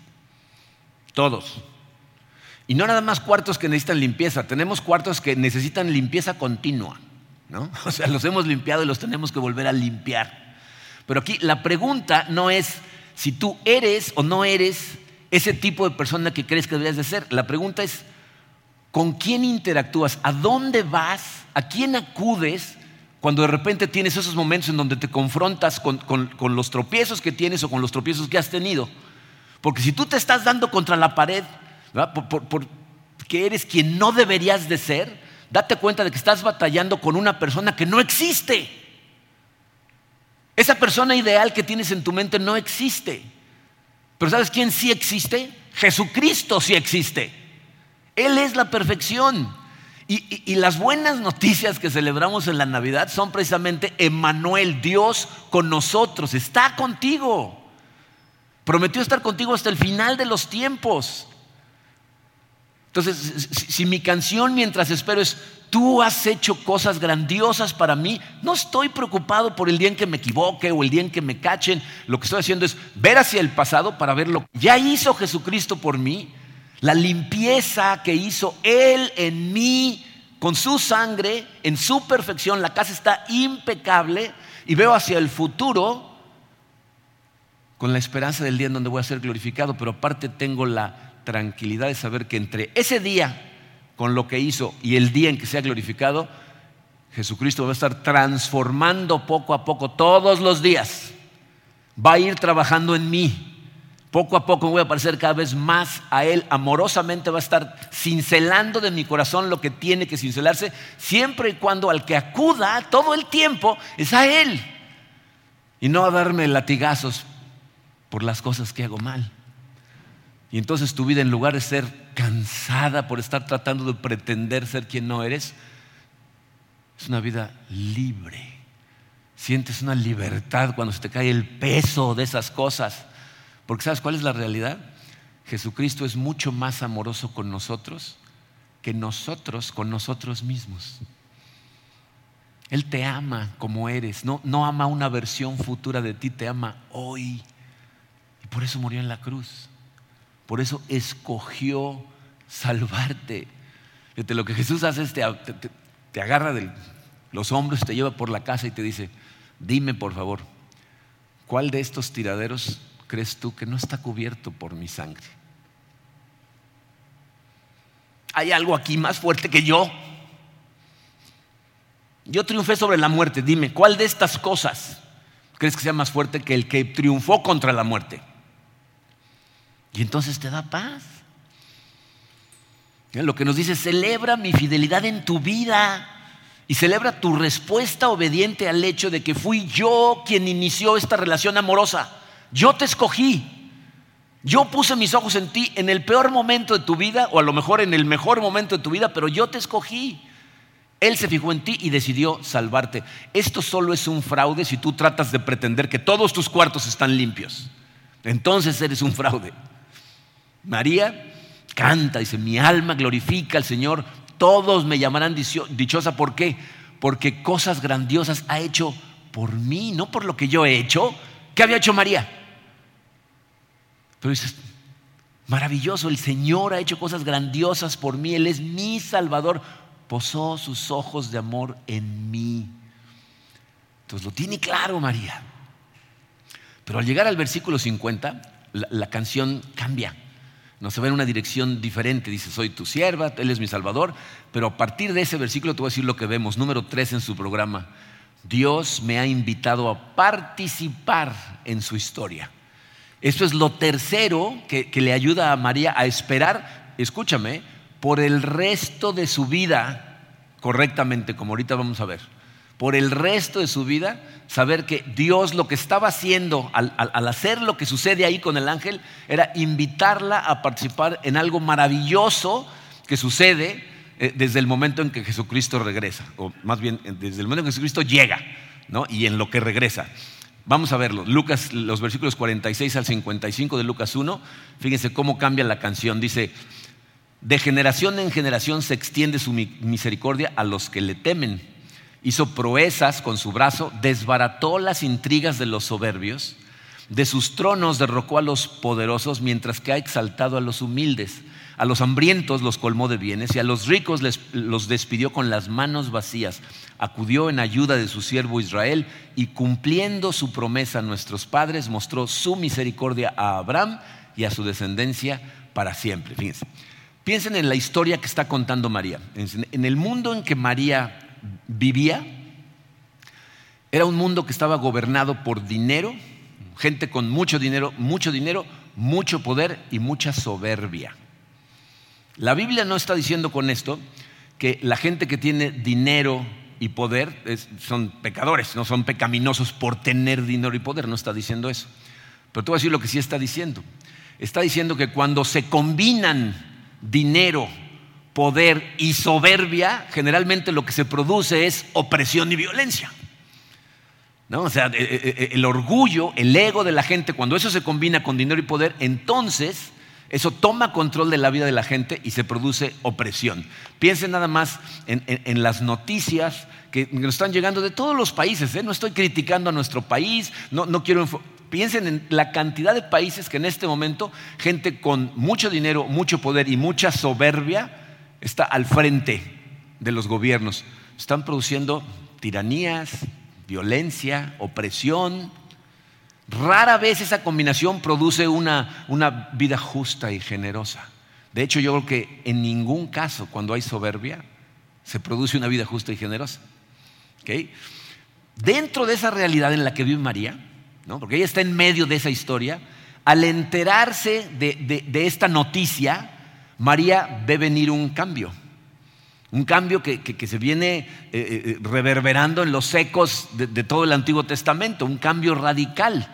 Todos. Y no nada más cuartos que necesitan limpieza, tenemos cuartos que necesitan limpieza continua. ¿no? O sea, los hemos limpiado y los tenemos que volver a limpiar. Pero aquí la pregunta no es si tú eres o no eres ese tipo de persona que crees que deberías de ser. La pregunta es, ¿con quién interactúas? ¿A dónde vas? ¿A quién acudes cuando de repente tienes esos momentos en donde te confrontas con, los tropiezos que tienes o con los tropiezos que has tenido? Porque si tú te estás dando contra la pared, porque eres quien no deberías de ser, date cuenta de que estás batallando con una persona que no existe. Esa persona ideal que tienes en tu mente no existe. Pero ¿sabes quién sí existe? Jesucristo sí existe. Él es la perfección. Y, las buenas noticias que celebramos en la Navidad son precisamente Emmanuel, Dios con nosotros, está contigo. Prometió estar contigo hasta el final de los tiempos. Entonces, si mi canción mientras espero es tú has hecho cosas grandiosas para mí. No estoy preocupado por el día en que me equivoque o el día en que me cachen. Lo que estoy haciendo es ver hacia el pasado para ver lo que ya hizo Jesucristo por mí. La limpieza que hizo Él en mí con su sangre, en su perfección. La casa está impecable y veo hacia el futuro con la esperanza del día en donde voy a ser glorificado. Pero aparte tengo la tranquilidad de saber que entre ese día con lo que hizo y el día en que sea glorificado, Jesucristo va a estar transformando poco a poco todos los días. Va a ir trabajando en mí. Poco a poco me voy a parecer cada vez más a Él. Amorosamente va a estar cincelando de mi corazón lo que tiene que cincelarse, siempre y cuando al que acuda todo el tiempo es a Él. Y no a darme latigazos por las cosas que hago mal. Y entonces tu vida, en lugar de ser cansada por estar tratando de pretender ser quien no eres, es una vida libre. Sientes una libertad cuando se te cae el peso de esas cosas. Porque ¿sabes cuál es la realidad? Jesucristo es mucho más amoroso con nosotros que nosotros con nosotros mismos. Él te ama como eres, no, no ama una versión futura de ti, te ama hoy. Y por eso murió en la cruz. Por eso escogió salvarte. Lo que Jesús hace es te, te agarra de los hombros, te lleva por la casa y te dice, dime por favor, ¿cuál de estos tiraderos crees tú que no está cubierto por mi sangre? ¿Hay algo aquí más fuerte que yo? Yo triunfé sobre la muerte. Dime, ¿cuál de estas cosas crees que sea más fuerte que el que triunfó contra la muerte? Y entonces te da paz. Lo que nos dice, celebra mi fidelidad en tu vida y celebra tu respuesta obediente al hecho de que fui yo quien inició esta relación amorosa. Yo te escogí. Yo puse mis ojos en ti en el peor momento de tu vida, o a lo mejor en el mejor momento de tu vida, pero yo te escogí. Él se fijó en ti y decidió salvarte. Esto solo es un fraude si tú tratas de pretender que todos tus cuartos están limpios. Entonces eres un fraude. María canta, dice, mi alma glorifica al Señor, todos me llamarán dichosa. ¿Por qué? Porque cosas grandiosas ha hecho por mí, no por lo que yo he hecho. ¿Qué había hecho María? Pero dices, maravilloso, el Señor ha hecho cosas grandiosas por mí, Él es mi Salvador, posó sus ojos de amor en mí. Entonces lo tiene claro María. Pero al llegar al versículo 50, la, la canción cambia. No se va en una dirección diferente. Dice, soy tu sierva, Él es mi Salvador. Pero a partir de ese versículo te voy a decir lo que vemos. Número 3 en su programa. Dios me ha invitado a participar en su historia. Esto es lo tercero que, que le ayuda a María a esperar, escúchame, por el resto de su vida correctamente, como ahorita vamos a ver por el resto de su vida, saber que Dios lo que estaba haciendo al, hacer lo que sucede ahí con el ángel era invitarla a participar en algo maravilloso que sucede eh, desde el momento en que Jesucristo regresa, o más bien desde el momento en que Jesucristo llega ¿no? y en lo que regresa. Vamos a verlo. Lucas, los versículos 46 al 55 de Lucas 1, fíjense cómo cambia la canción. Dice, de generación en generación se extiende su misericordia a los que le temen hizo proezas con su brazo, desbarató las intrigas de los soberbios, de sus tronos derrocó a los poderosos, mientras que ha exaltado a los humildes. A los hambrientos los colmó de bienes y a los ricos los despidió con las manos vacías. Acudió en ayuda de su siervo Israel y cumpliendo su promesa a nuestros padres mostró su misericordia a Abraham y a su descendencia para siempre. Fíjense. Piensen en la historia que está contando María. En el mundo en que María vivía era un mundo que estaba gobernado por dinero, gente con mucho dinero, mucho dinero, mucho poder y mucha soberbia. La Biblia no está diciendo con esto que la gente que tiene dinero y poder son pecadores, no son pecaminosos por tener dinero y poder, no está diciendo eso. Pero te voy a decir lo que sí está diciendo. Está diciendo que cuando se combinan dinero, poder y soberbia, generalmente lo que se produce es opresión y violencia. ¿No? O sea, e, e, e, el orgullo, el ego de la gente, cuando eso se combina con dinero y poder, entonces eso toma control de la vida de la gente y se produce opresión. Piensen nada más en, las noticias que nos están llegando de todos los países. ¿eh? No estoy criticando a nuestro país, no, no quiero piensen en la cantidad de países que en este momento gente con mucho dinero, mucho poder y mucha soberbia está al frente de los gobiernos. Están produciendo tiranías, violencia, opresión. Rara vez esa combinación produce una, una vida justa y generosa. De hecho, yo creo que en ningún caso cuando hay soberbia se produce una vida justa y generosa. Dentro de esa realidad en la que vive María, porque ella está en medio de esa historia, al enterarse de, esta noticia, María ve venir un cambio. Un cambio que, se viene eh, eh, reverberando en los ecos de, todo el Antiguo Testamento, un cambio radical.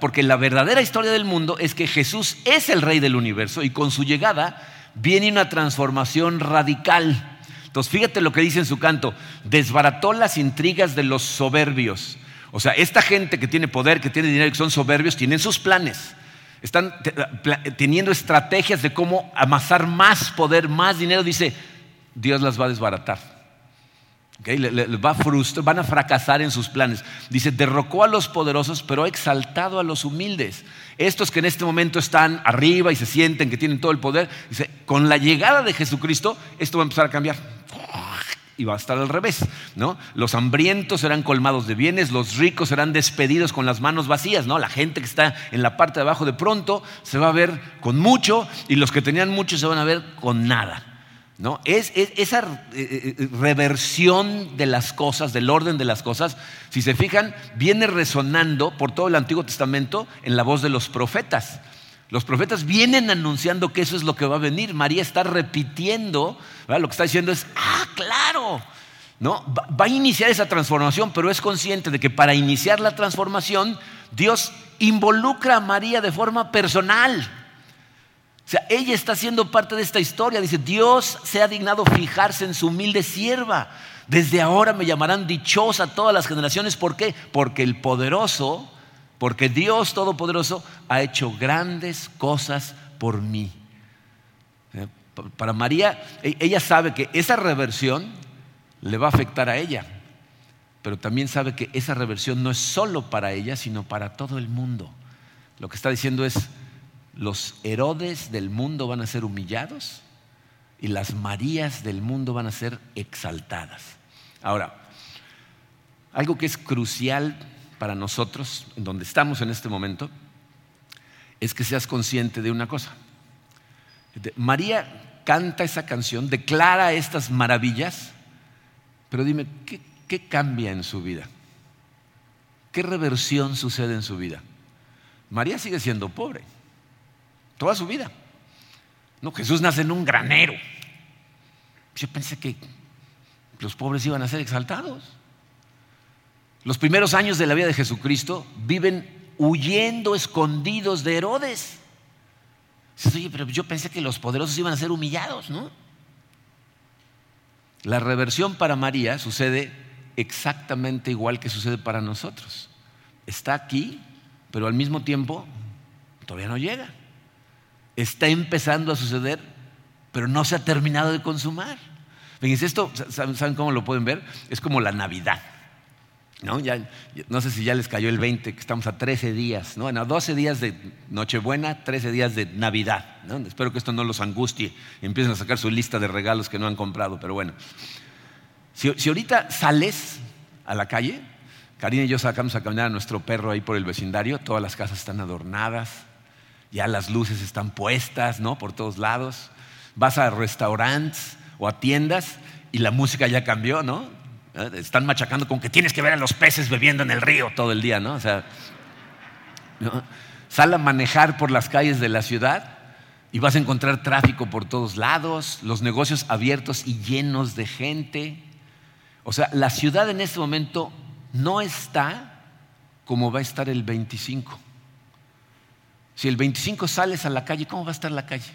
Porque la verdadera historia del mundo es que Jesús es el rey del universo y con su llegada viene una transformación radical. Entonces, fíjate lo que dice en su canto, desbarató las intrigas de los soberbios. O sea, esta gente que tiene poder, que tiene dinero, y que son soberbios, tienen sus planes. Están teniendo estrategias de cómo amasar más poder, más dinero. Dice, Dios las va a desbaratar. va a frustrar, van a fracasar en sus planes. Dice, derrocó a los poderosos, pero ha exaltado a los humildes. Estos que en este momento están arriba y se sienten que tienen todo el poder, dice, con la llegada de Jesucristo, esto va a empezar a cambiar y va a estar al revés, ¿no? Los hambrientos serán colmados de bienes, los ricos serán despedidos con las manos vacías, ¿no? La gente que está en la parte de abajo de pronto se va a ver con mucho y los que tenían mucho se van a ver con nada. ¿No? Es, esa eh, eh, reversión de las cosas, del orden de las cosas, si se fijan, viene resonando por todo el Antiguo Testamento en la voz de los profetas. Los profetas vienen anunciando que eso es lo que va a venir. María está repitiendo, lo que está diciendo es, ah, claro, ¿no? Va, a iniciar esa transformación, pero es consciente de que para iniciar la transformación, Dios involucra a María de forma personal. O sea, ella está siendo parte de esta historia. Dice, Dios se ha dignado fijarse en su humilde sierva. Desde ahora me llamarán dichosa todas las generaciones. ¿Por qué? Porque el poderoso porque Dios Todopoderoso ha hecho grandes cosas por mí. Eh, para María, e, ella sabe que esa reversión le va a afectar a ella, pero también sabe que esa reversión no es solo para ella, sino para todo el mundo. Lo que está diciendo es, los Herodes del mundo van a ser humillados y las Marías del mundo van a ser exaltadas. Ahora, algo que es crucial para nosotros, donde estamos en este momento, es que seas consciente de una cosa. María canta esa canción, declara estas maravillas, pero dime, ¿qué, ¿qué, cambia en su vida? ¿Qué reversión sucede en su vida? María sigue siendo pobre, toda su vida. No, Jesús nace en un granero. Yo pensé que los pobres iban a ser exaltados. Los primeros años de la vida de Jesucristo viven huyendo, escondidos de Herodes. oye, pero yo pensé que los poderosos iban a ser humillados, ¿no? La reversión para María sucede exactamente igual que sucede para nosotros. Está aquí, pero al mismo tiempo todavía no llega. Está empezando a suceder, pero no se ha terminado de consumar. Fíjense, esto, ¿saben cómo lo pueden ver? Es como la Navidad. ¿No? Ya, no sé si ya les cayó el 20, que estamos a 13 días, ¿no? Bueno, 12 días de Nochebuena, 13 días de Navidad. ¿no? Espero que esto no los angustie empiecen a sacar su lista de regalos que no han comprado, pero bueno. Si, si ahorita sales a la calle, Karina y yo sacamos a caminar a nuestro perro ahí por el vecindario, todas las casas están adornadas, ya las luces están puestas, ¿no? Por todos lados. Vas a restaurantes o a tiendas y la música ya cambió, ¿no? ¿Eh? Están machacando con que tienes que ver a los peces bebiendo en el río todo el día, ¿no? O sea, sal a manejar por las calles de la ciudad y vas a encontrar tráfico por todos lados, los negocios abiertos y llenos de gente. O sea, la ciudad en este momento no está como va a estar el 25. Si el 25 sales a la calle, ¿cómo va a estar la calle?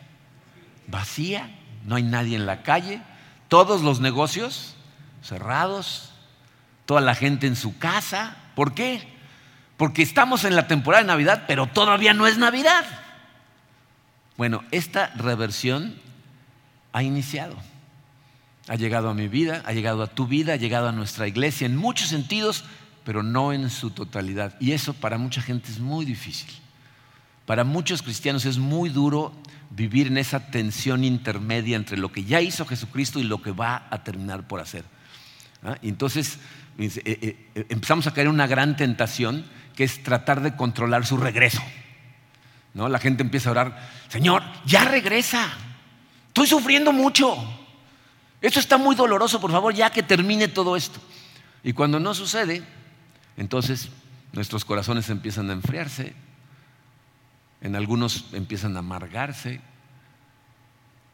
Vacía, no hay nadie en la calle, todos los negocios cerrados, toda la gente en su casa. ¿Por qué? Porque estamos en la temporada de Navidad, pero todavía no es Navidad. Bueno, esta reversión ha iniciado. Ha llegado a mi vida, ha llegado a tu vida, ha llegado a nuestra iglesia en muchos sentidos, pero no en su totalidad. Y eso para mucha gente es muy difícil. Para muchos cristianos es muy duro vivir en esa tensión intermedia entre lo que ya hizo Jesucristo y lo que va a terminar por hacer. ¿Ah? Y entonces eh, eh, eh, empezamos a caer en una gran tentación que es tratar de controlar su regreso. ¿no? La gente empieza a orar, Señor, ya regresa, estoy sufriendo mucho, esto está muy doloroso, por favor, ya que termine todo esto. Y cuando no sucede, entonces nuestros corazones empiezan a enfriarse, en algunos empiezan a amargarse.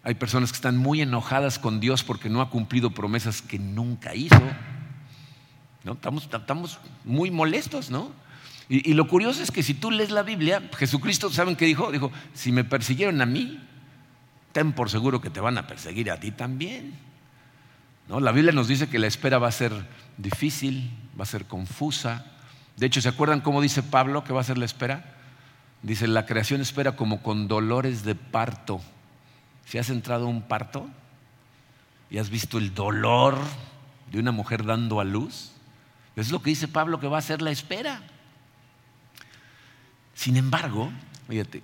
Hay personas que están muy enojadas con Dios porque no ha cumplido promesas que nunca hizo. ¿No? Estamos, muy molestos, ¿no? Y, y, lo curioso es que si tú lees la Biblia, Jesucristo, ¿saben qué dijo? Dijo, si me persiguieron a mí, ten por seguro que te van a perseguir a ti también. ¿No? La Biblia nos dice que la espera va a ser difícil, va a ser confusa. De hecho, ¿se acuerdan cómo dice Pablo que va a ser la espera? Dice, la creación espera como con dolores de parto. Si has entrado a un parto y has visto el dolor de una mujer dando a luz, es lo que dice Pablo que va a ser la espera. Sin embargo, fíjate,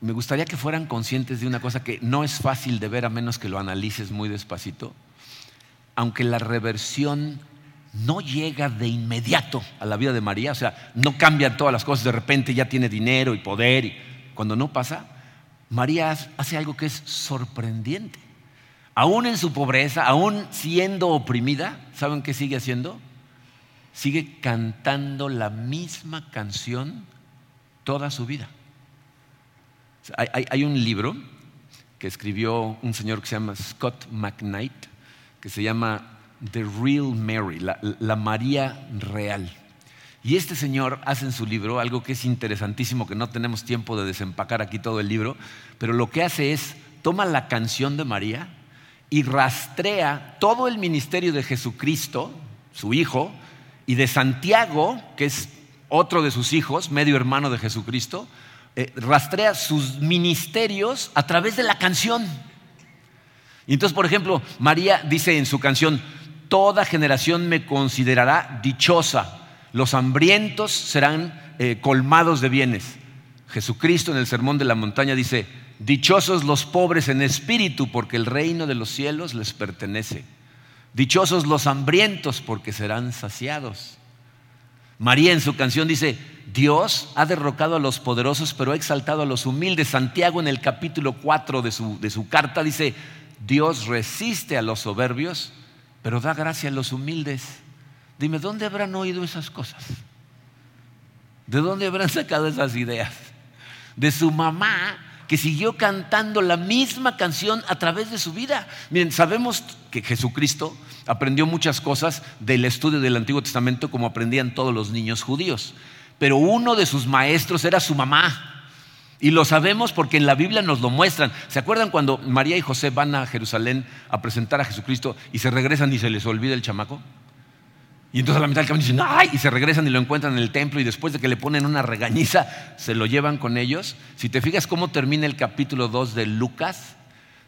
me gustaría que fueran conscientes de una cosa que no es fácil de ver a menos que lo analices muy despacito. Aunque la reversión no llega de inmediato a la vida de María, o sea, no cambian todas las cosas, de repente ya tiene dinero y poder, y cuando no pasa, María hace algo que es sorprendente. Aún en su pobreza, aún siendo oprimida, ¿saben qué sigue haciendo? Sigue cantando la misma canción toda su vida. Hay, un libro que escribió un señor que se llama Scott McKnight, que se llama The Real Mary, la, María real. Y este señor hace en su libro algo que es interesantísimo, que no tenemos tiempo de desempacar aquí todo el libro, pero lo que hace es, toma la canción de María y rastrea todo el ministerio de Jesucristo, su hijo, y de Santiago, que es otro de sus hijos, medio hermano de Jesucristo, eh, rastrea sus ministerios a través de la canción. Y entonces, por ejemplo, María dice en su canción, toda generación me considerará dichosa, los hambrientos serán eh, colmados de bienes. Jesucristo en el Sermón de la Montaña dice, dichosos los pobres en espíritu, porque el reino de los cielos les pertenece. Dichosos los hambrientos, porque serán saciados. María en su canción dice, Dios ha derrocado a los poderosos, pero ha exaltado a los humildes. Santiago en el capítulo 4 de su, de su carta dice, Dios resiste a los soberbios, pero da gracia a los humildes. Dime, ¿dónde habrán oído esas cosas? ¿De dónde habrán sacado esas ideas? De su mamá que siguió cantando la misma canción a través de su vida. Miren, sabemos que Jesucristo aprendió muchas cosas del estudio del Antiguo Testamento como aprendían todos los niños judíos, pero uno de sus maestros era su mamá. Y lo sabemos porque en la Biblia nos lo muestran. ¿Se acuerdan cuando María y José van a Jerusalén a presentar a Jesucristo y se regresan y se les olvida el chamaco? Y entonces a la mitad del camino dicen, ¡ay! Y se regresan y lo encuentran en el templo y después de que le ponen una regañiza, se lo llevan con ellos. Si te fijas cómo termina el capítulo 2 de Lucas,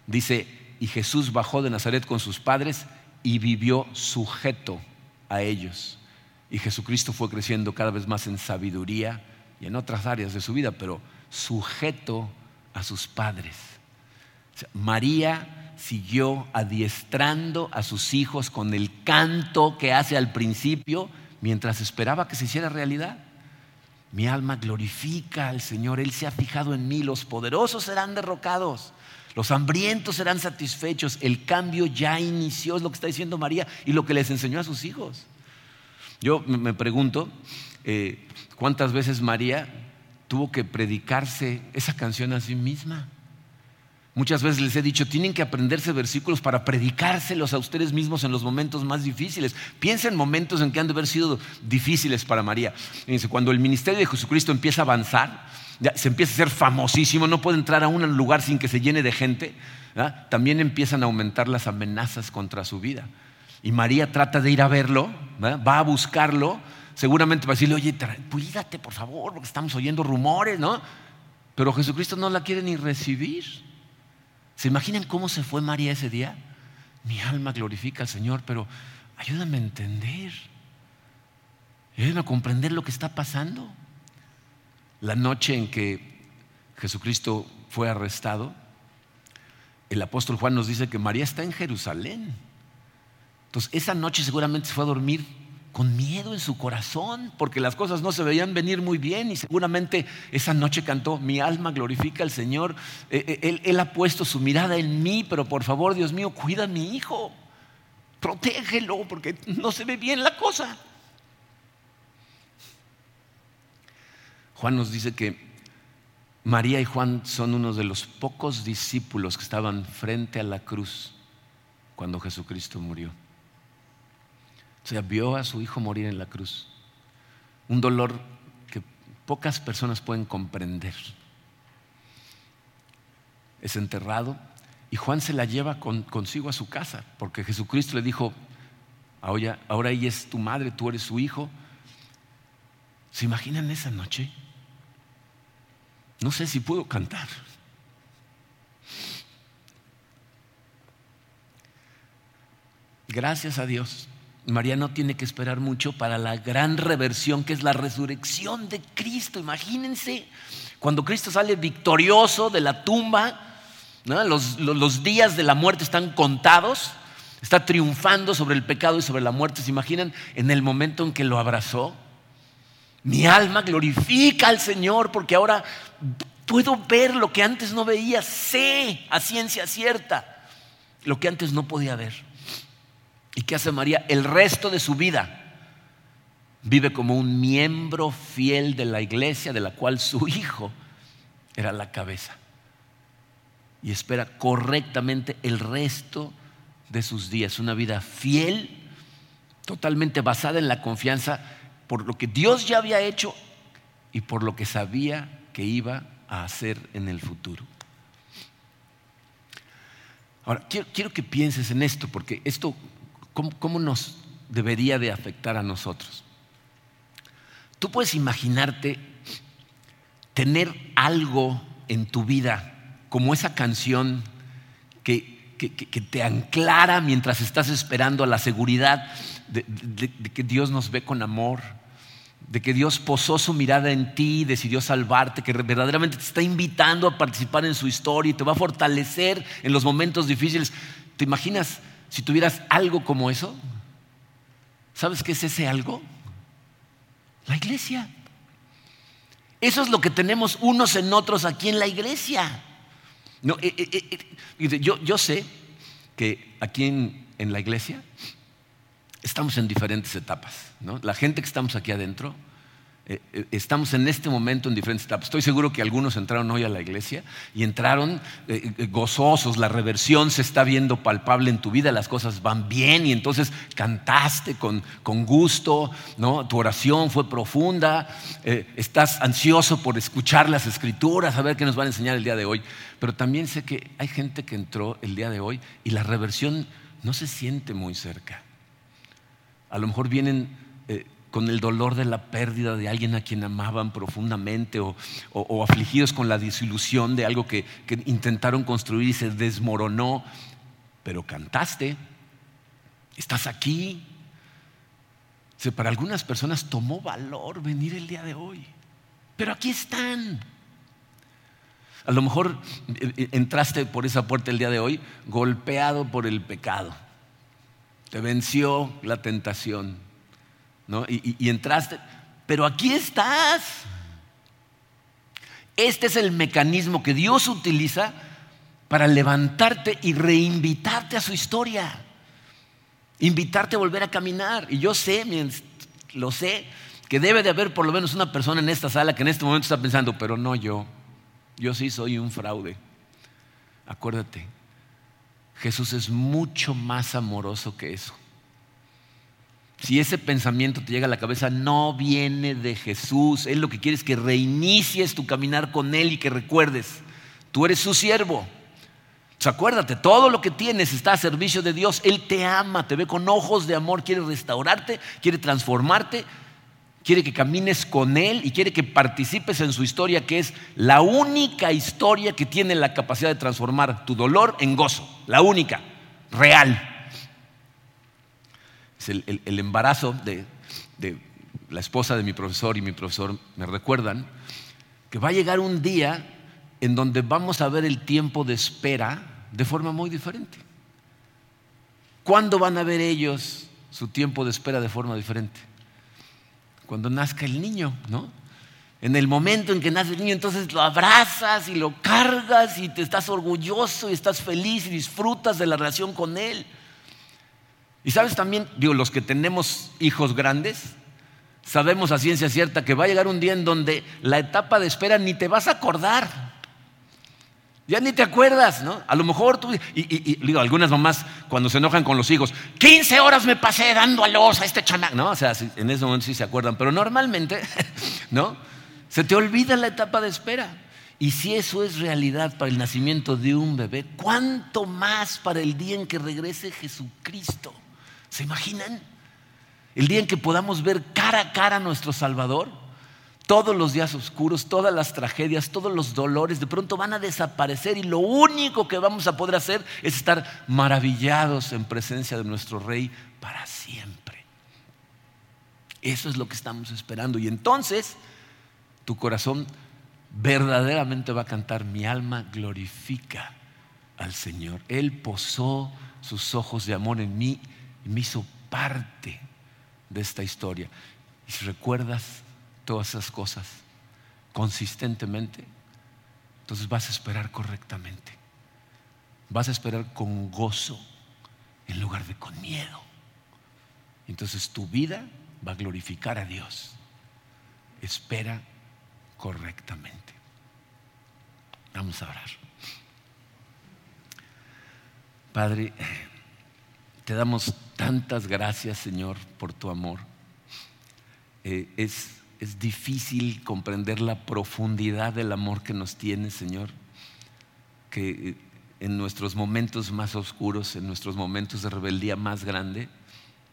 dice, y Jesús bajó de Nazaret con sus padres y vivió sujeto a ellos. Y Jesucristo fue creciendo cada vez más en sabiduría y en otras áreas de su vida, pero sujeto a sus padres. María siguió adiestrando a sus hijos con el canto que hace al principio mientras esperaba que se hiciera realidad. Mi alma glorifica al Señor, Él se ha fijado en mí, los poderosos serán derrocados, los hambrientos serán satisfechos, el cambio ya inició, es lo que está diciendo María y lo que les enseñó a sus hijos. Yo me pregunto, eh, ¿cuántas veces María tuvo que predicarse esa canción a sí misma? Muchas veces les he dicho, tienen que aprenderse versículos para predicárselos a ustedes mismos en los momentos más difíciles. Piensa en momentos en que han de haber sido difíciles para María. Fíjense, cuando el ministerio de Jesucristo empieza a avanzar, se empieza a ser famosísimo, no puede entrar a un lugar sin que se llene de gente, también empiezan a aumentar las amenazas contra su vida. Y María trata de ir a verlo, va a buscarlo, seguramente va a decirle, oye, cuídate por favor, porque estamos oyendo rumores, ¿no? Pero Jesucristo no la quiere ni recibir. ¿Se imaginan cómo se fue María ese día? Mi alma glorifica al Señor, pero ayúdame a entender. Ayúdame a comprender lo que está pasando. La noche en que Jesucristo fue arrestado, el apóstol Juan nos dice que María está en Jerusalén. Entonces, esa noche seguramente se fue a dormir con miedo en su corazón, porque las cosas no se veían venir muy bien y seguramente esa noche cantó, mi alma glorifica al Señor, eh, eh, él, él, ha puesto su mirada en mí, pero por favor, Dios mío, cuida a mi hijo. protégelo porque no se ve bien la cosa. Juan nos dice que María y Juan son unos de los pocos discípulos que estaban frente a la cruz cuando Jesucristo murió. O sea, vio a su hijo morir en la cruz. Un dolor que pocas personas pueden comprender. Es enterrado y Juan se la lleva consigo a su casa porque Jesucristo le dijo, ahora, ahora ella es tu madre, tú eres su hijo. ¿Se imaginan esa noche? No sé si puedo cantar. Gracias a Dios. María no tiene que esperar mucho para la gran reversión que es la resurrección de Cristo. Imagínense, cuando Cristo sale victorioso de la tumba, los, los, días de la muerte están contados, está triunfando sobre el pecado y sobre la muerte. ¿Se imaginan en el momento en que lo abrazó? Mi alma glorifica al Señor porque ahora puedo ver lo que antes no veía, sé a ciencia cierta lo que antes no podía ver. ¿Y qué hace María? El resto de su vida vive como un miembro fiel de la iglesia de la cual su hijo era la cabeza. Y espera correctamente el resto de sus días. Una vida fiel, totalmente basada en la confianza por lo que Dios ya había hecho y por lo que sabía que iba a hacer en el futuro. Ahora, quiero, que pienses en esto, porque esto, ¿cómo, ¿cómo, nos debería de afectar a nosotros? Tú puedes imaginarte tener algo en tu vida, como esa canción que que, te anclara mientras estás esperando a la seguridad de, que Dios nos ve con amor, de que Dios posó su mirada en ti, decidió salvarte, que verdaderamente te está invitando a participar en su historia y te va a fortalecer en los momentos difíciles. ¿Te imaginas si tuvieras algo como eso? ¿Sabes qué es ese algo? La iglesia. Eso es lo que tenemos unos en otros aquí en la iglesia. No, eh, eh, eh, yo, yo, sé que aquí en, en, la iglesia estamos en diferentes etapas. ¿no? La gente que estamos aquí adentro estamos en este momento en diferentes etapas. Estoy seguro que algunos entraron hoy a la iglesia y entraron eh, gozosos, la reversión se está viendo palpable en tu vida, las cosas van bien y entonces cantaste con, gusto, ¿no? tu oración fue profunda, estás ansioso por escuchar las escrituras, a ver qué nos van a enseñar el día de hoy. Pero también sé que hay gente que entró el día de hoy y la reversión no se siente muy cerca. A lo mejor vienen con el dolor de la pérdida de alguien a quien amaban profundamente o, afligidos con la desilusión de algo que, intentaron construir y se desmoronó, pero cantaste, estás aquí. para algunas personas tomó valor venir el día de hoy, pero aquí están. A lo mejor eh, eh, entraste por esa puerta el día de hoy golpeado por el pecado. Te venció la tentación y, entraste, pero aquí estás. Este es el mecanismo que Dios utiliza para levantarte y reinvitarte a su historia. Invitarte a volver a caminar. Y yo sé, lo sé, que debe de haber por lo menos una persona en esta sala que en este momento está pensando, pero no yo. Yo sí soy un fraude. Acuérdate, Jesús es mucho más amoroso que eso. Si ese pensamiento te llega a la cabeza, no viene de Jesús. Él lo que quiere es que reinicies tu caminar con Él y que recuerdes, tú eres su siervo. acuérdate, todo lo que tienes está a servicio de Dios. Él te ama, te ve con ojos de amor, quiere restaurarte, quiere transformarte, quiere que camines con Él y quiere que participes en su historia, que es la única historia que tiene la capacidad de transformar tu dolor en gozo. La única, real el, embarazo de, la esposa de mi profesor y mi profesor me recuerdan que va a llegar un día en donde vamos a ver el tiempo de espera de forma muy diferente. ¿Cuándo van a ver ellos su tiempo de espera de forma diferente? Cuando nazca el niño, ¿no? En el momento en que nace el niño, entonces lo abrazas y lo cargas y te estás orgulloso y estás feliz y disfrutas de la relación con él. Y sabes también, digo, los que tenemos hijos grandes, sabemos a ciencia cierta que va a llegar un día en donde la etapa de espera ni te vas a acordar. Ya ni te acuerdas, ¿no? A lo mejor tú, y, digo, algunas mamás cuando se enojan con los hijos, 15 horas me pasé dando a los a este chamaco, ¿no? O sea, en ese momento sí se acuerdan, pero normalmente, ¿no? Se te olvida la etapa de espera. Y si eso es realidad para el nacimiento de un bebé, ¿cuánto más para el día en que regrese Jesucristo? ¿Se imaginan? El día en que podamos ver cara a cara a nuestro Salvador. Todos los días oscuros, todas las tragedias, todos los dolores de pronto van a desaparecer y lo único que vamos a poder hacer es estar maravillados en presencia de nuestro Rey para siempre. Eso es lo que estamos esperando. Y entonces tu corazón verdaderamente va a cantar, mi alma glorifica al Señor. Él posó sus ojos de amor en mí y me hizo parte de esta historia. Y si recuerdas todas esas cosas consistentemente, entonces vas a esperar correctamente. Vas a esperar con gozo en lugar de con miedo. Entonces tu vida va a glorificar a Dios. Espera correctamente. Vamos a orar. Padre, te damos tantas gracias, Señor, por tu amor. Eh, es, es difícil comprender la profundidad del amor que nos tienes, Señor, que eh, en nuestros momentos más oscuros, en nuestros momentos de rebeldía más grande,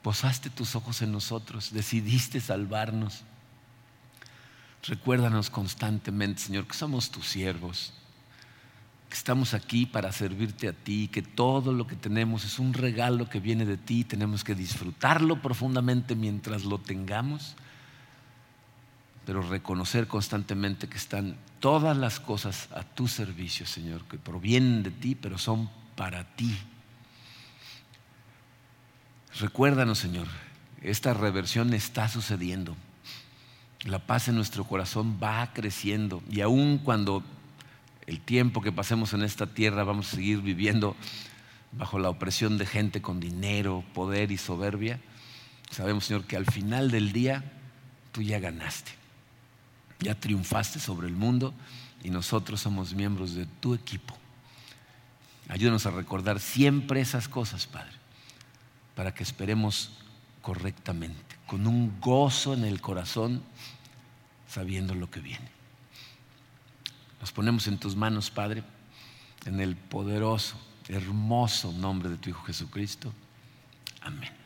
posaste tus ojos en nosotros, decidiste salvarnos Recuérdanos constantemente, Señor, que somos tus siervos, que estamos aquí para servirte a ti, que todo lo que tenemos es un regalo que viene de ti, tenemos que disfrutarlo profundamente mientras lo tengamos, pero reconocer constantemente que están todas las cosas a tu servicio, Señor, que provienen de ti, pero son para ti. Recuérdanos, Señor, esta reversión está sucediendo la paz en nuestro corazón va creciendo y aun cuando el tiempo que pasemos en esta tierra vamos a seguir viviendo bajo la opresión de gente con dinero, poder y soberbia, sabemos Señor que al final del día tú ya ganaste, ya triunfaste sobre el mundo y nosotros somos miembros de tu equipo. Ayúdanos a recordar siempre esas cosas, Padre, para que esperemos correctamente, con un gozo en el corazón, sabiendo lo que viene. Nos ponemos en tus manos, Padre, en el poderoso, hermoso nombre de tu Hijo Jesucristo. Amén.